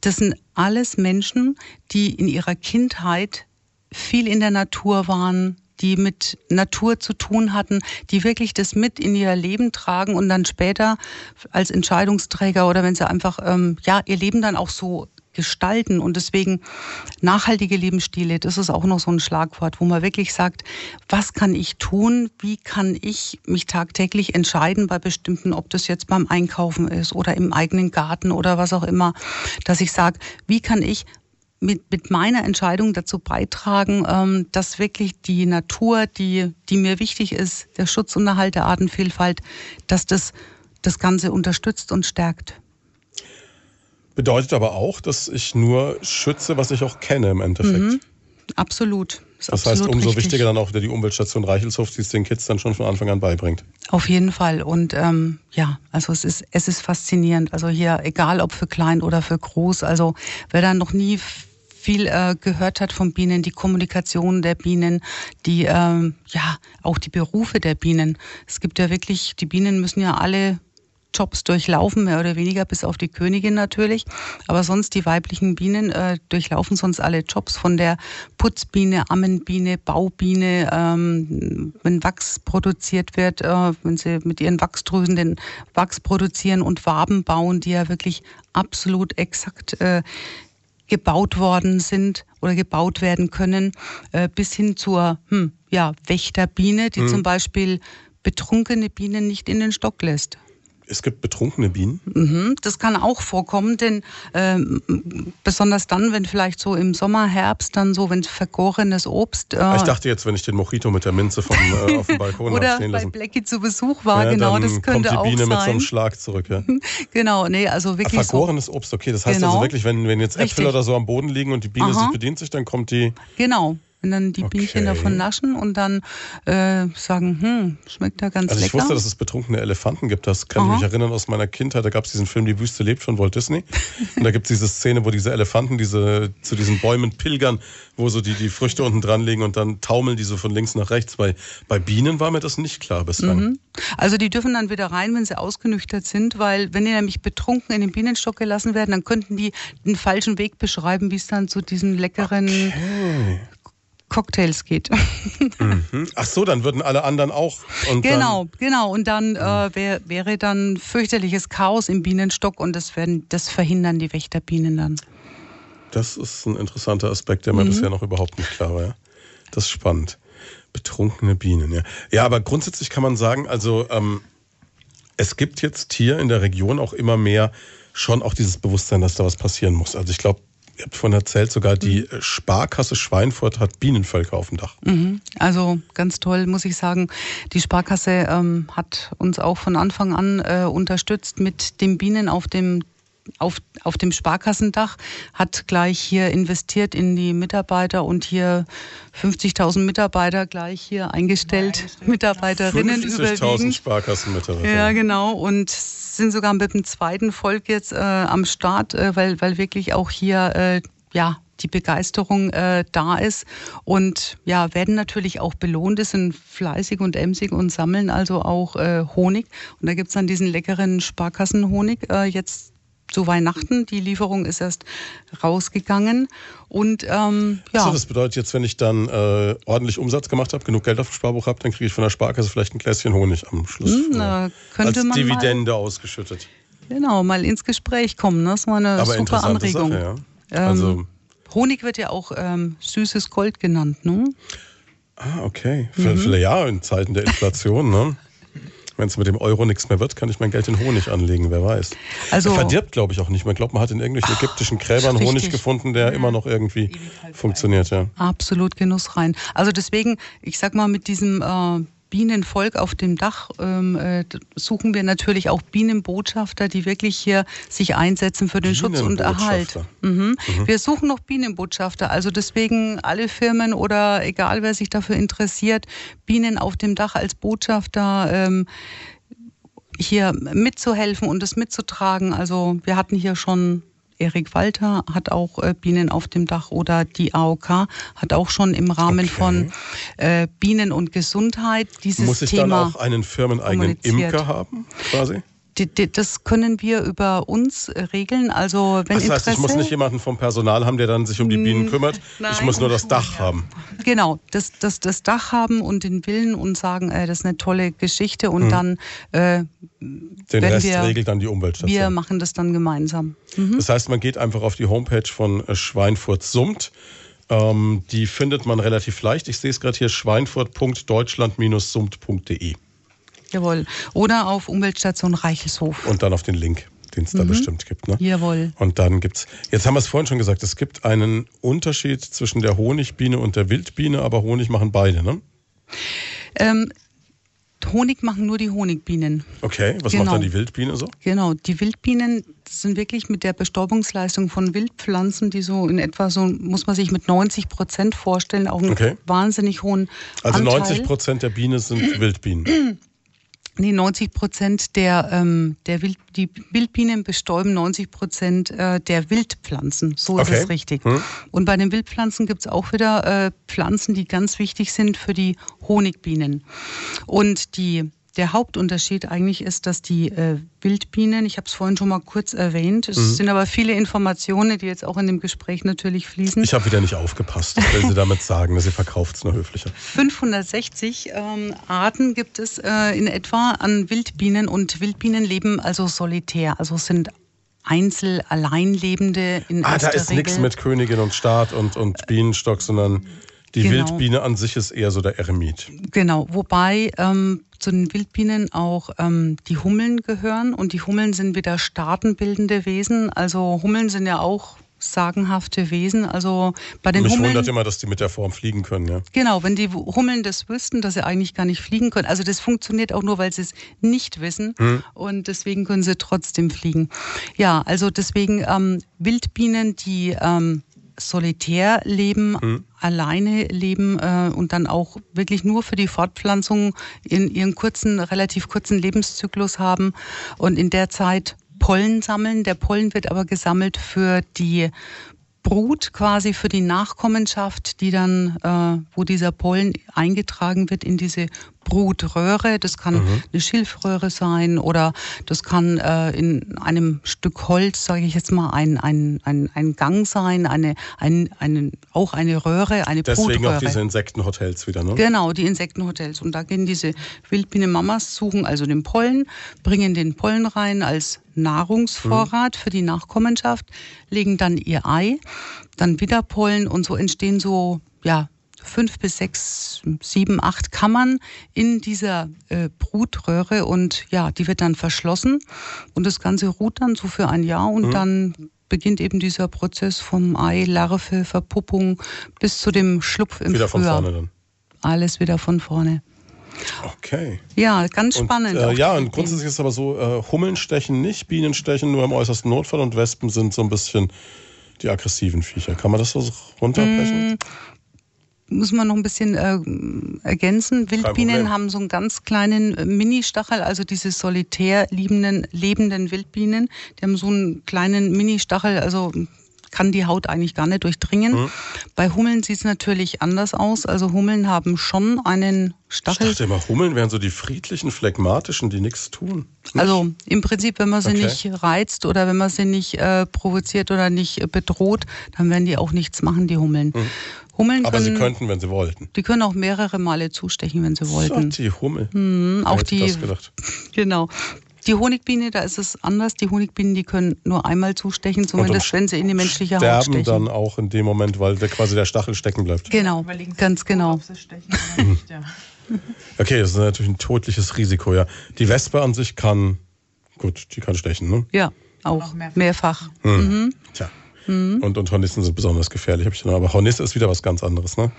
Das sind alles Menschen, die in ihrer Kindheit viel in der Natur waren, die mit Natur zu tun hatten, die wirklich das mit in ihr Leben tragen und dann später als Entscheidungsträger oder wenn sie einfach ähm, ja ihr Leben dann auch so gestalten und deswegen nachhaltige Lebensstile, das ist auch noch so ein Schlagwort, wo man wirklich sagt, was kann ich tun, wie kann ich mich tagtäglich entscheiden bei bestimmten, ob das jetzt beim Einkaufen ist oder im eigenen Garten oder was auch immer, dass ich sage, wie kann ich mit, mit meiner Entscheidung dazu beitragen, ähm, dass wirklich die Natur, die, die mir wichtig ist, der Schutz und Erhalt der Artenvielfalt, dass das das Ganze unterstützt und stärkt. Bedeutet aber auch, dass ich nur schütze, was ich auch kenne im Endeffekt. Mhm, absolut. Das, das heißt, umso richtig. wichtiger dann auch wieder die Umweltstation Reichelshof, die es den Kids dann schon von Anfang an beibringt. Auf jeden Fall. Und ähm, ja, also es ist, es ist faszinierend. Also hier, egal ob für klein oder für groß, also wer da noch nie viel äh, gehört hat von Bienen, die Kommunikation der Bienen, die ähm, ja auch die Berufe der Bienen. Es gibt ja wirklich, die Bienen müssen ja alle Jobs durchlaufen, mehr oder weniger, bis auf die Königin natürlich. Aber sonst die weiblichen Bienen äh, durchlaufen sonst alle Jobs von der Putzbiene, Ammenbiene, Baubiene, ähm, wenn Wachs produziert wird, äh, wenn sie mit ihren Wachsdrüsen den Wachs produzieren und Waben bauen, die ja wirklich absolut exakt äh, gebaut worden sind oder gebaut werden können, äh, bis hin zur hm, ja, Wächterbiene, die mhm. zum Beispiel betrunkene Bienen nicht in den Stock lässt. Es gibt betrunkene Bienen? Mhm, das kann auch vorkommen, denn äh, besonders dann, wenn vielleicht so im Sommer, Herbst, dann so, wenn vergorenes Obst. Äh, ich dachte jetzt, wenn ich den Mojito mit der Minze vom, äh, (laughs) auf dem Balkon Oder stehen lassen. bei Blackie zu Besuch war, ja, genau, das könnte kommt die Biene auch sein. mit so einem Schlag zurück. Ja. (laughs) genau, nee, also wirklich. Ach, vergorenes so. Obst, okay. Das heißt genau. also wirklich, wenn, wenn jetzt Äpfel Richtig. oder so am Boden liegen und die Biene Aha. sich bedient sich, dann kommt die. Genau. Wenn dann die Okay. Bienchen davon naschen und dann äh, sagen, hm, schmeckt da ganz Also ich lecker. wusste, dass es betrunkene Elefanten gibt. Das kann ich Aha. mich erinnern aus meiner Kindheit. Da gab es diesen Film Die Wüste lebt von Walt Disney. (laughs) Und da gibt es diese Szene, wo diese Elefanten diese, zu diesen Bäumen pilgern, wo so die, die Früchte unten dran liegen und dann taumeln die so von links nach rechts. Bei, bei Bienen war mir das nicht klar bislang. Mhm. Also die dürfen dann wieder rein, wenn sie ausgenüchtert sind, weil wenn die nämlich betrunken in den Bienenstock gelassen werden, dann könnten die den falschen Weg beschreiben, wie es dann zu diesen leckeren Cocktails geht. Hm? Ach so, dann würden alle anderen auch. Genau, genau. Und dann äh, wär, wäre dann fürchterliches Chaos im Bienenstock und das werden, das verhindern die Wächterbienen dann. Das ist ein interessanter Aspekt, der Mhm. mir bisher noch überhaupt nicht klar war. Das ist spannend. Betrunkene Bienen, ja. Ja, aber grundsätzlich kann man sagen, also ähm, es gibt jetzt hier in der Region auch immer mehr schon auch dieses Bewusstsein, dass da was passieren muss. Also ich glaube, ihr habt vorhin erzählt, sogar die äh, Sparkasse Schweinfurt hat Bienenvölker auf dem Dach. Mhm. Also ganz toll, muss ich sagen. Die Sparkasse ähm, hat uns auch von Anfang an äh, unterstützt mit den Bienen auf dem auf, auf dem Sparkassendach, hat gleich hier investiert in die Mitarbeiter und hier 50.000 Mitarbeiter gleich hier eingestellt, eingestellt, Mitarbeiterinnen 50.000 überwiegend. Sparkassenmitarbeiter. Ja, genau. Und sind sogar mit dem zweiten Volk jetzt äh, am Start, äh, weil, weil wirklich auch hier äh, ja, die Begeisterung äh, da ist. Und ja, werden natürlich auch belohnt, die sind fleißig und emsig und sammeln also auch äh, Honig. Und da gibt's dann diesen leckeren Sparkassenhonig äh, jetzt zu Weihnachten. Die Lieferung ist erst rausgegangen. Und ähm, ja. So, das bedeutet jetzt, wenn ich dann äh, ordentlich Umsatz gemacht habe, genug Geld auf dem Sparbuch habe, dann kriege ich von der Sparkasse vielleicht ein Gläschen Honig am Schluss. Hm, na, könnte als man Dividende ausgeschüttet. Genau, mal ins Gespräch kommen. ne? Das ist mal eine Aber super Anregung. Sache, ja. Also, Ähm, Honig wird ja auch ähm, süßes Gold genannt, ne? ah, okay. Mhm. Für, für, ja, in Zeiten der Inflation, ne? (laughs) Wenn es mit dem Euro nichts mehr wird, kann ich mein Geld in Honig anlegen, wer weiß. Also- Er verdirbt, glaube ich, auch nicht mehr. Ich glaube, man hat in irgendwelchen ägyptischen Gräbern richtig. Honig gefunden, der immer noch irgendwie funktioniert, ja. Absolut genussrein. Also deswegen, ich sag mal, mit diesem äh, Bienenvolk auf dem Dach ähm, äh, suchen wir natürlich auch Bienenbotschafter, die wirklich hier sich einsetzen für den Schutz und Erhalt. Bienenbotschafter. Mhm. Wir suchen noch Bienenbotschafter. Also deswegen alle Firmen oder egal wer sich dafür interessiert, Bienen auf dem Dach als Botschafter. Ähm, hier mitzuhelfen und es mitzutragen. Also wir hatten hier schon Erik Walter hat auch äh, Bienen auf dem Dach oder die AOK hat auch schon im Rahmen Okay. von äh, Bienen und Gesundheit dieses Muss ich dann Thema. auch einen firmeneigenen. Imker haben, quasi? Das können wir über uns äh, regeln. Also wenn das heißt, Interesse, ich muss nicht jemanden vom Personal haben, der dann sich um die Bienen kümmert. ich nein. muss nur das Dach haben. genau das, das, das Dach haben und den Willen und sagen, äh, das ist eine tolle Geschichte und dann äh, Den Rest wir- regelt dann die wir Umweltstation. machen das dann gemeinsam. Das heißt, man geht einfach auf die Homepage von äh, Schweinfurt Summt. Ähm, die findet man relativ leicht. Ich sehe es gerade hier, schweinfurt.deutschland-summt.de. Jawohl. Oder auf Umweltstation Reichelshof. Und dann auf den Link, den es Mhm. da bestimmt gibt. Ne? Jawohl. Und dann gibt's, jetzt haben wir es vorhin schon gesagt, es gibt einen Unterschied zwischen der Honigbiene und der Wildbiene, aber Honig machen beide, ne? Ähm, Honig machen nur die Honigbienen. Okay, was Genau. macht dann die Wildbiene so? Genau, die Wildbienen sind wirklich mit der Bestäubungsleistung von Wildpflanzen, die so in etwa so, muss man sich mit 90 Prozent vorstellen, auch einen Okay. wahnsinnig hohen Also Anteil. 90 Prozent der Biene sind Wildbienen. (clears throat) Nee, 90 Prozent der, ähm, der Wild, die Wildbienen bestäuben 90 Prozent äh, der Wildpflanzen. So ist Okay. es richtig. Hm. Und bei den Wildpflanzen gibt's auch wieder äh, Pflanzen, die ganz wichtig sind für die Honigbienen. Und die, der Hauptunterschied eigentlich ist, dass die äh, Wildbienen, ich habe es vorhin schon mal kurz erwähnt, es Mhm. sind aber viele Informationen, die jetzt auch in dem Gespräch natürlich fließen. Ich habe wieder nicht aufgepasst. Was will sie damit sagen? Sie verkauft es nur höflicher. 560 ähm, Arten gibt es äh, in etwa an Wildbienen und Wildbienen leben also solitär, also sind Einzel-, Alleinlebende in Ah, da ist nichts mit Königin und Staat und, und Bienenstock, sondern Die genau. Wildbiene an sich ist eher so der Eremit. Genau, wobei ähm, zu den Wildbienen auch ähm, die Hummeln gehören und die Hummeln sind wieder staatenbildende Wesen. Also Hummeln sind ja auch sagenhafte Wesen. Also bei den Mich Hummeln. wundert immer, dass die mit der Form fliegen können, ja. Genau, wenn die Hummeln das wüssten, dass sie eigentlich gar nicht fliegen können. Also das funktioniert auch nur, weil sie es nicht wissen. Hm. Und deswegen können sie trotzdem fliegen. Ja, also deswegen ähm, Wildbienen, die ähm, solitär leben, hm. alleine leben äh, und dann auch wirklich nur für die Fortpflanzung in ihren kurzen, relativ kurzen Lebenszyklus haben und in der Zeit Pollen sammeln. Der Pollen wird aber gesammelt für die Brut quasi für die Nachkommenschaft, die dann, äh, wo dieser Pollen eingetragen wird in diese Brutröhre. Das kann mhm. eine Schilfröhre sein oder das kann äh, in einem Stück Holz, sage ich jetzt mal, ein, ein, ein, ein Gang sein, eine, ein, ein, auch eine Röhre, eine Deswegen Brutröhre. auch diese Insektenhotels wieder, ne? Genau, die Insektenhotels. Und da gehen diese Wildbienen-Mamas, suchen also den Pollen, bringen den Pollen rein als Nahrungsvorrat mhm. für die Nachkommenschaft, legen dann ihr Ei, dann wieder Pollen und so entstehen so, ja, fünf bis sechs, sieben, acht Kammern in dieser äh, Brutröhre und ja, die wird dann verschlossen und das Ganze ruht dann so für ein Jahr und mhm. dann beginnt eben dieser Prozess vom Ei, Larve, Verpuppung bis zu dem Schlupf im wieder Frühjahr. Von vorne dann. Alles wieder von vorne. Okay. Ja, ganz spannend. Und, äh, ja, und grundsätzlich ist es aber so, äh, Hummeln stechen nicht, Bienen stechen nur im äußersten Notfall und Wespen sind so ein bisschen die aggressiven Viecher. Kann man das so runterbrechen? Mm, muss man noch ein bisschen äh, ergänzen. Wildbienen haben so einen ganz kleinen äh, Mini-Stachel, also diese solitär liebenden, lebenden Wildbienen. Die haben so einen kleinen Mini-Stachel, also kann die Haut eigentlich gar nicht durchdringen. Mhm. Bei Hummeln sieht es natürlich anders aus. Also Hummeln haben schon einen Stachel. Ich dachte immer, Hummeln wären so die friedlichen, phlegmatischen, die nichts tun. Nicht? Also im Prinzip, wenn man sie okay. nicht reizt oder wenn man sie nicht äh, provoziert oder nicht bedroht, dann werden die auch nichts machen, die Hummeln. Mhm. Hummeln Aber können, sie könnten, wenn sie wollten. Die können auch mehrere Male zustechen, wenn sie wollten. So, die Hummel. Mhm, auch die. Das gedacht. (laughs) Genau. Die Honigbiene, da ist es anders. Die Honigbienen, die können nur einmal zustechen, zumindest wenn sie in die menschliche Haut stechen. dann auch in dem Moment, weil der, quasi der Stachel stecken bleibt. Genau, ganz genau. Nicht, (laughs) ja. Okay, das ist natürlich ein tödliches Risiko, ja. Die Wespe an sich kann, gut, die kann stechen, ne? Ja, auch, mehrfach. mehrfach. Hm. Mhm. Tja. Mhm. Und, und Hornissen sind besonders gefährlich. Hab ich noch. Aber Hornisse ist wieder was ganz anderes. Ne?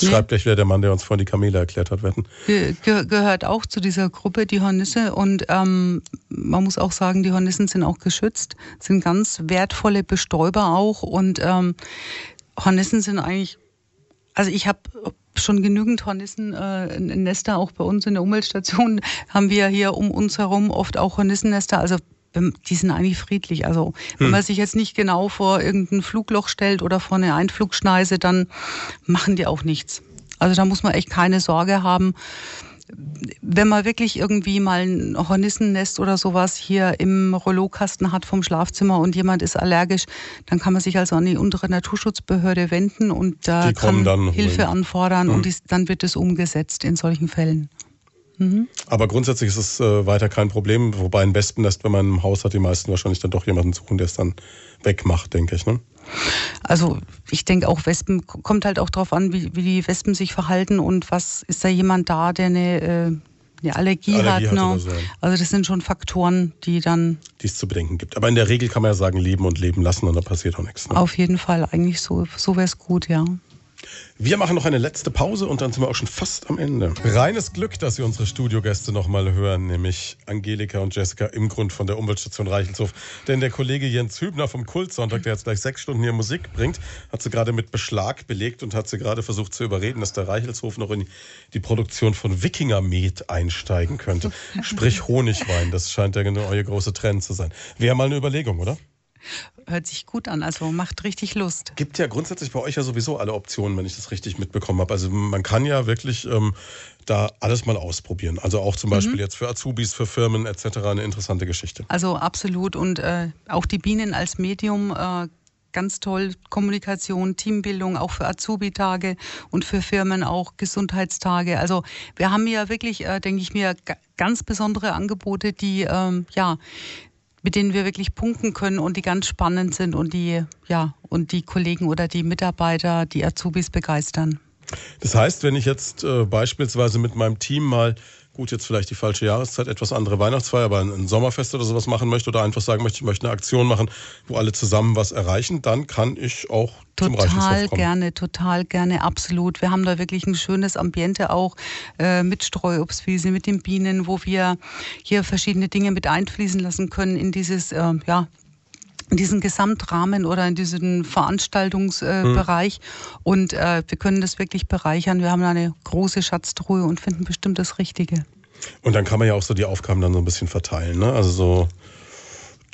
Nee. Schreibt gleich wieder der Mann, der uns vorhin die Kamele erklärt hat. Wetten. Ge gehört auch zu dieser Gruppe, die Hornisse. Und ähm, man muss auch sagen, die Hornissen sind auch geschützt, sind ganz wertvolle Bestäuber auch. Und ähm, Hornissen sind eigentlich, also ich habe schon genügend Hornissen äh, Nester auch bei uns in der Umweltstation haben wir hier um uns herum oft auch Hornissennester also die sind eigentlich friedlich. Also wenn hm. man sich jetzt nicht genau vor irgendein Flugloch stellt oder vor eine Einflugschneise, dann machen die auch nichts. Also da muss man echt keine Sorge haben. Wenn man wirklich irgendwie mal ein Hornissennest oder sowas hier im Rollokasten hat vom Schlafzimmer und jemand ist allergisch, dann kann man sich also an die untere Naturschutzbehörde wenden und da kann Hilfe anfordern mhm. und die, dann wird es umgesetzt in solchen Fällen. Mhm. Aber grundsätzlich ist es äh, weiter kein Problem, wobei ein Wespennest, wenn man im Haus hat, die meisten wahrscheinlich dann doch jemanden suchen, der es dann wegmacht, denke ich. Ne? Also ich denke auch Wespen, kommt halt auch darauf an, wie, wie, die Wespen sich verhalten und was ist da jemand da, der eine, äh, eine Allergie, Allergie, hat. Ne? So. Also das sind schon Faktoren, die dann... Die es zu bedenken gibt. Aber in der Regel kann man ja sagen, leben und leben lassen und da passiert auch nichts. Ne? Auf jeden Fall, eigentlich so, so wäre es gut, ja. Wir machen noch eine letzte Pause und dann sind wir auch schon fast am Ende. Reines Glück, dass Sie unsere Studiogäste nochmal hören, nämlich Angelika und Jessica im Grund von der Umweltstation Reichelshof. Denn der Kollege Jens Hübner vom Kultsonntag, der jetzt gleich sechs Stunden hier Musik bringt, hat sie gerade mit Beschlag belegt und hat sie gerade versucht zu überreden, dass der Reichelshof noch in die Produktion von Wikingermet einsteigen könnte. Sprich Honigwein, das scheint ja genau euer großer Trend zu sein. Wäre mal eine Überlegung, oder? Hört sich gut an, also macht richtig Lust. Gibt ja grundsätzlich bei euch ja sowieso alle Optionen, wenn ich das richtig mitbekommen habe. Also man kann ja wirklich ähm, da alles mal ausprobieren. Also auch zum Beispiel mhm. jetzt für Azubis, für Firmen etc. eine interessante Geschichte. Also absolut und äh, auch die Bienen als Medium. Äh, ganz toll. Kommunikation, Teambildung, auch für Azubi-Tage und für Firmen auch Gesundheitstage. Also wir haben ja wirklich, äh, denke ich mir, ganz besondere Angebote, die ähm, ja mit denen wir wirklich punkten können und die ganz spannend sind und die, ja, und die Kollegen oder die Mitarbeiter, die Azubis begeistern. Das heißt, wenn ich jetzt äh, beispielsweise mit meinem Team mal gut, jetzt vielleicht die falsche Jahreszeit, etwas andere Weihnachtsfeier, aber ein, Sommerfest oder sowas machen möchte oder einfach sagen möchte, ich möchte eine Aktion machen, wo alle zusammen was erreichen, dann kann ich auch Total gerne, total gerne, absolut. Wir haben da wirklich ein schönes Ambiente auch äh, mit Streuobstwiese, mit den Bienen, wo wir hier verschiedene Dinge mit einfließen lassen können in dieses, äh, ja, in diesen Gesamtrahmen oder in diesen Veranstaltungsbereich. Äh, mhm. Und äh, wir können das wirklich bereichern. Wir haben eine große Schatztruhe und finden bestimmt das Richtige. Und dann kann man ja auch so die Aufgaben dann so ein bisschen verteilen. Ne? Also so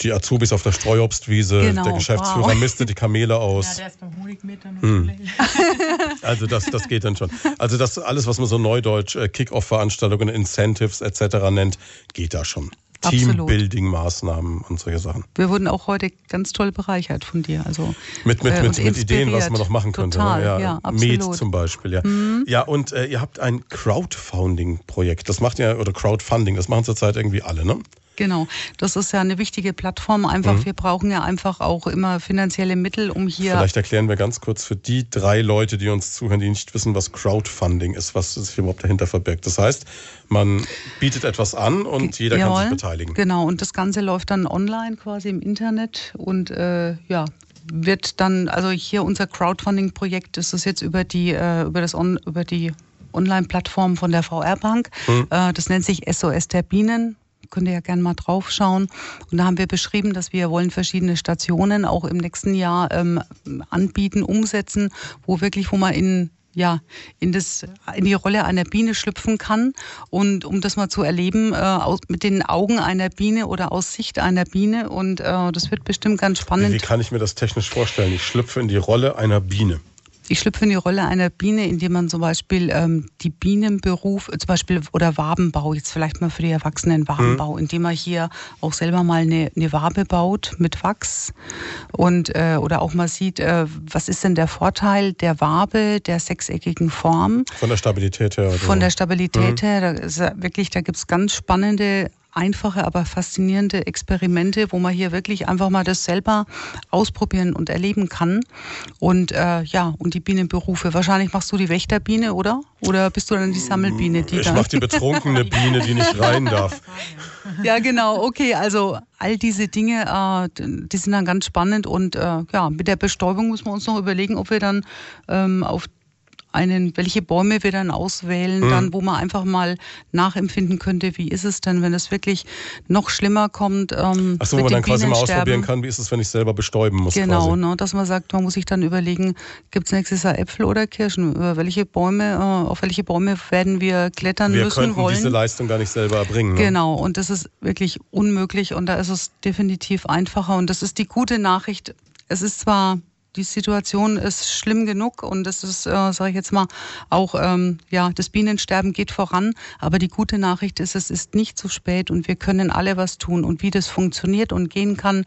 die Azubis auf der Streuobstwiese, genau, der Geschäftsführer wow. mistet die Kamele aus. Ja, der ist beim Honigmeter hm. (laughs) (laughs) Also das, das geht dann schon. Also das alles, was man so neudeutsch äh, Kick-Off-Veranstaltungen, Incentives etc. nennt, geht da schon. Teambuilding-Maßnahmen und solche Sachen. Wir wurden auch heute ganz toll bereichert von dir. Also, mit mit, äh, mit, mit Ideen, was man noch machen könnte. Ne? Total, ne? ja, ja Med zum Beispiel, ja. Mhm. Ja, und äh, ihr habt ein Crowdfunding-Projekt. Das macht ja, oder Crowdfunding, das machen zurzeit irgendwie alle, ne? Genau, das ist ja eine wichtige Plattform. Einfach, mhm. wir brauchen ja einfach auch immer finanzielle Mittel, um hier. Vielleicht erklären wir ganz kurz für die drei Leute, die uns zuhören, die nicht wissen, was Crowdfunding ist, was sich überhaupt dahinter verbirgt. Das heißt, man bietet etwas an und jeder Jawohl, kann sich beteiligen. Genau, und das Ganze läuft dann online quasi im Internet und äh, ja, wird dann, also hier unser Crowdfunding-Projekt ist das jetzt über die, äh, über das On, über die Online-Plattform von der VR Bank. Hm. Äh, das nennt sich SOS der Bienen könnt ihr ja gerne mal drauf schauen. Und da haben wir beschrieben, dass wir wollen verschiedene Stationen auch im nächsten Jahr ähm, anbieten, umsetzen, wo wirklich, wo man in ja, in, das, in die Rolle einer Biene schlüpfen kann. Und um das mal zu erleben, äh, aus, mit den Augen einer Biene oder aus Sicht einer Biene. Und äh, das wird bestimmt ganz spannend. Wie, wie kann ich mir das technisch vorstellen? Ich schlüpfe in die Rolle einer Biene. Ich schlüpfe in die Rolle einer Biene, indem man zum Beispiel ähm, die Bienenberuf, äh, zum Beispiel oder Wabenbau, jetzt vielleicht mal für die Erwachsenen Wabenbau, mhm. indem man hier auch selber mal eine, eine Wabe baut mit Wachs und äh, oder auch mal sieht, äh, was ist denn der Vorteil der Wabe, der sechseckigen Form. Von der Stabilität her. Oder? Von der Stabilität mhm. her, da ist wirklich, da gibt's ganz spannende einfache, aber faszinierende Experimente, wo man hier wirklich einfach mal das selber ausprobieren und erleben kann. Und äh, ja, und die Bienenberufe. Wahrscheinlich machst du die Wächterbiene, oder? Oder bist du dann die Sammelbiene? Die ich mache die betrunkene (laughs) Biene, die nicht rein darf. Ja, genau. Okay, also all diese Dinge, äh, die sind dann ganz spannend und äh, ja, mit der Bestäubung muss man uns noch überlegen, ob wir dann ähm, auf einen, welche Bäume wir dann auswählen, mhm. dann wo man einfach mal nachempfinden könnte, wie ist es denn, wenn es wirklich noch schlimmer kommt. Ähm, Ach so, wo man dann quasi mal ausprobieren kann, wie ist es, wenn ich selber bestäuben muss. Genau, ne, dass man sagt, man muss sich dann überlegen, gibt es nächstes Jahr Äpfel oder Kirschen? Über welche Bäume, äh, auf welche Bäume werden wir klettern wir müssen wollen? Wir diese Leistung gar nicht selber erbringen. Ne? Genau, und das ist wirklich unmöglich und da ist es definitiv einfacher und das ist die gute Nachricht. Es ist zwar die Situation ist schlimm genug und das ist, äh, sage ich jetzt mal, auch ähm, ja, das Bienensterben geht voran. Aber die gute Nachricht ist, es ist nicht zu spät und wir können alle was tun. Und wie das funktioniert und gehen kann,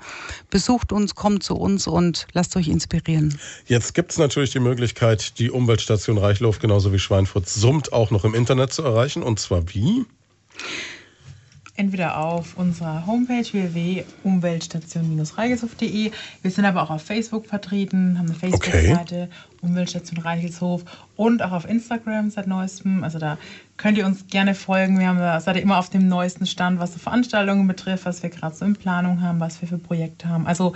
besucht uns, kommt zu uns und lasst euch inspirieren. Jetzt gibt es natürlich die Möglichkeit, die Umweltstation Reichlof genauso wie Schweinfurt summt auch noch im Internet zu erreichen. Und zwar wie? Entweder auf unserer Homepage www.umweltstation-reichelshof.de. Wir sind aber auch auf Facebook vertreten, haben eine Facebook-Seite, okay. Umweltstation Reichelshof und auch auf Instagram seit neuestem. Also da könnt ihr uns gerne folgen. Wir haben da, seid ihr immer auf dem neuesten Stand, was so Veranstaltungen betrifft, was wir gerade so in Planung haben, was wir für Projekte haben. Also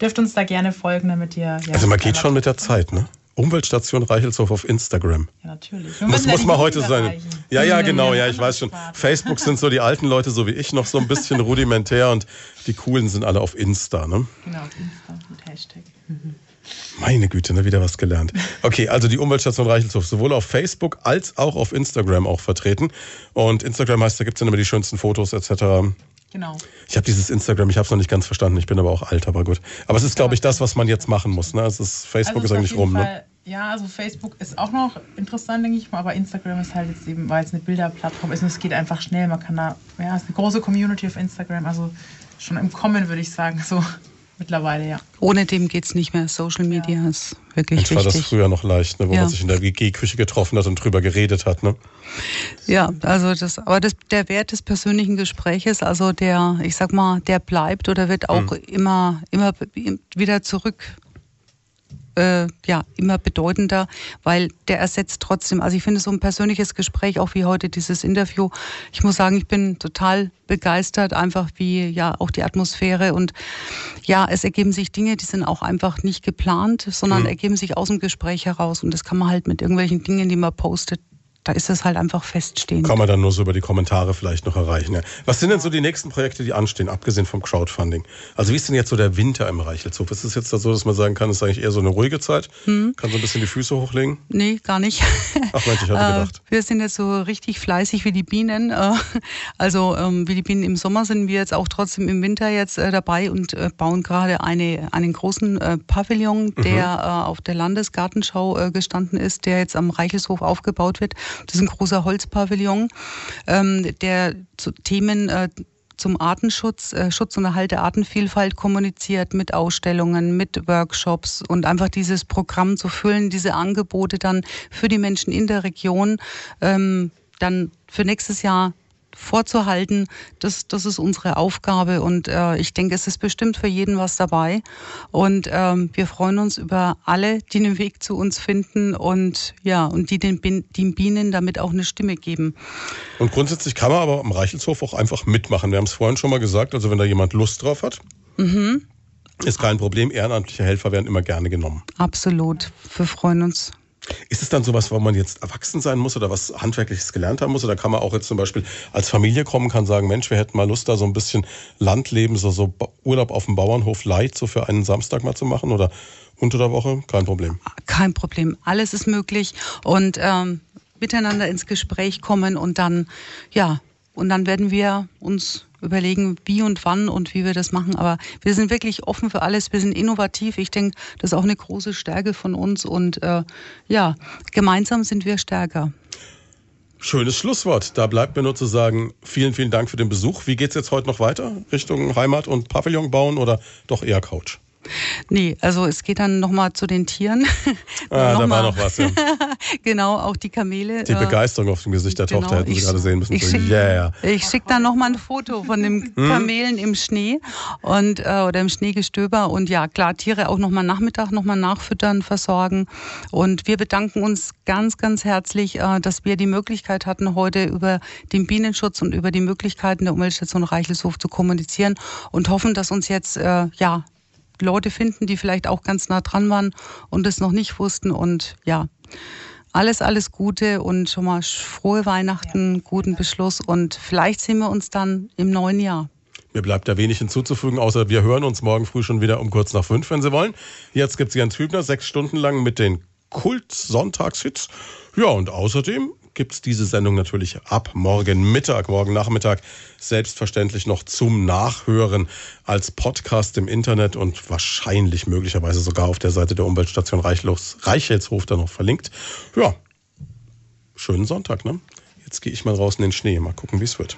dürft uns da gerne folgen, damit ihr. Ja, also man geht schon mit der Zeit, ne? Umweltstation Reichelshof auf Instagram. Ja, natürlich. muss, muss mal heute sein. Erreichen. Ja, ja, genau, ja, ich weiß schon. Facebook sind so die alten Leute, so wie ich, noch so ein bisschen rudimentär und die coolen sind alle auf Insta, ne? Genau, auf Insta mit Hashtag. Mhm. Meine Güte, ne, wieder was gelernt. Okay, also die Umweltstation Reichelshof sowohl auf Facebook als auch auf Instagram auch vertreten. Und Instagram heißt, da gibt es dann immer die schönsten Fotos etc. Genau. Ich habe dieses Instagram, ich habe es noch nicht ganz verstanden. Ich bin aber auch alt, aber gut. Aber es ist, glaube ich, das, was man jetzt machen muss. Ne? Es ist, Facebook also ist eigentlich rum. Ne? Fall, ne? Ja, also Facebook ist auch noch interessant, denke ich mal, aber Instagram ist halt jetzt eben, weil es eine Bilderplattform ist und es geht einfach schnell. Man kann da, ja, es ist eine große Community auf Instagram, also schon im Kommen, würde ich sagen, so (laughs) mittlerweile, ja. Ohne dem geht es nicht mehr. Social Media ja. ist wirklich Mensch, wichtig. war das früher noch leicht, ne, wo ja. man sich in der WG-Küche getroffen hat und drüber geredet hat, ne? Ja, also das, aber das, der Wert des persönlichen Gespräches, also der, ich sag mal, der bleibt oder wird auch mhm. immer, immer wieder zurück äh, ja immer bedeutender, weil der ersetzt trotzdem. Also ich finde so ein persönliches Gespräch, auch wie heute dieses Interview. Ich muss sagen, ich bin total begeistert, einfach wie ja auch die Atmosphäre und ja, es ergeben sich Dinge, die sind auch einfach nicht geplant, sondern mhm. ergeben sich aus dem Gespräch heraus und das kann man halt mit irgendwelchen Dingen, die man postet, da ist es halt einfach feststehend. Kann man dann nur so über die Kommentare vielleicht noch erreichen. Ja. Was sind denn so die nächsten Projekte, die anstehen, abgesehen vom Crowdfunding? Also wie ist denn jetzt so der Winter im Reichelshof? Ist es jetzt so, dass man sagen kann, es ist eigentlich eher so eine ruhige Zeit? Hm. Kann so ein bisschen die Füße hochlegen? Nee, gar nicht. (laughs) Ach Mensch, ich hatte gedacht. Wir sind jetzt so richtig fleißig wie die Bienen. Äh, also ähm, wie die Bienen im Sommer sind wir jetzt auch trotzdem im Winter jetzt äh, dabei und äh, bauen gerade eine, einen großen Pavillon, der mhm. auf der Landesgartenschau gestanden ist, der jetzt am Reichelshof aufgebaut wird. Das ist ein großer Holzpavillon, ähm, der zu Themen äh, zum Artenschutz, äh, Schutz und Erhalt der Artenvielfalt kommuniziert mit Ausstellungen, mit Workshops und einfach dieses Programm zu füllen, diese Angebote dann für die Menschen in der Region ähm, dann für nächstes Jahr vorzuhalten, das, das ist unsere Aufgabe und äh, ich denke, es ist bestimmt für jeden was dabei und ähm, wir freuen uns über alle, die den Weg zu uns finden und ja und die den, den Bienen damit auch eine Stimme geben. Und grundsätzlich kann man aber am Reichelshof auch einfach mitmachen. Wir haben es vorhin schon mal gesagt, also wenn da jemand Lust drauf hat. Mhm. Ist kein Problem, ehrenamtliche Helfer werden immer gerne genommen. Absolut, wir freuen uns. Ist es dann sowas, wo man jetzt erwachsen sein muss oder was Handwerkliches gelernt haben muss? Oder kann man auch jetzt zum Beispiel als Familie kommen, kann sagen, Mensch, wir hätten mal Lust, da so ein bisschen Landleben, so, so Urlaub auf dem Bauernhof light so für einen Samstag mal zu machen oder unter der Woche? Kein Problem. Kein Problem. Alles ist möglich und ähm, miteinander ins Gespräch kommen und dann, ja, und dann werden wir uns überlegen, wie und wann und wie wir das machen. Aber wir sind wirklich offen für alles. Wir sind innovativ. Ich denke, das ist auch eine große Stärke von uns. Und äh, ja, gemeinsam sind wir stärker. Schönes Schlusswort. Da bleibt mir nur zu sagen, vielen, vielen Dank für den Besuch. Wie geht es jetzt heute noch weiter? Richtung Heimat und Pavillon bauen oder doch eher Couch? Nee, also es geht dann nochmal zu den Tieren. ah, da war noch was, ja. (laughs) genau, auch die Kamele. Die äh, Begeisterung auf dem Gesicht der genau, Tochter hätten Sie gerade sehen müssen. Ich so, schicke yeah. schick dann nochmal ein Foto von den hm? Kamelen im Schnee und, äh, oder im Schneegestöber. Und ja, klar, Tiere auch nochmal Nachmittag nochmal nachfüttern, versorgen. Und wir bedanken uns ganz, ganz herzlich, äh, dass wir die Möglichkeit hatten, heute über den Bienenschutz und über die Möglichkeiten der Umweltstation Reichelshof zu kommunizieren und hoffen, dass uns jetzt äh, ja Leute finden, die vielleicht auch ganz nah dran waren und es noch nicht wussten. Und ja, alles, alles Gute und schon mal frohe Weihnachten, guten Beschluss und vielleicht sehen wir uns dann im neuen Jahr. Mir bleibt da wenig hinzuzufügen, außer wir hören uns morgen früh schon wieder um kurz nach fünf, wenn Sie wollen. Jetzt gibt es Jens Hübner sechs Stunden lang mit den Kult-Sonntagshits. Ja, und außerdem gibt es diese Sendung natürlich ab morgen Mittag, morgen Nachmittag selbstverständlich noch zum Nachhören als Podcast im Internet und wahrscheinlich möglicherweise sogar auf der Seite der Umweltstation Reichelshof dann noch verlinkt. Ja, schönen Sonntag, ne? Jetzt gehe ich mal raus in den Schnee, mal gucken, wie es wird.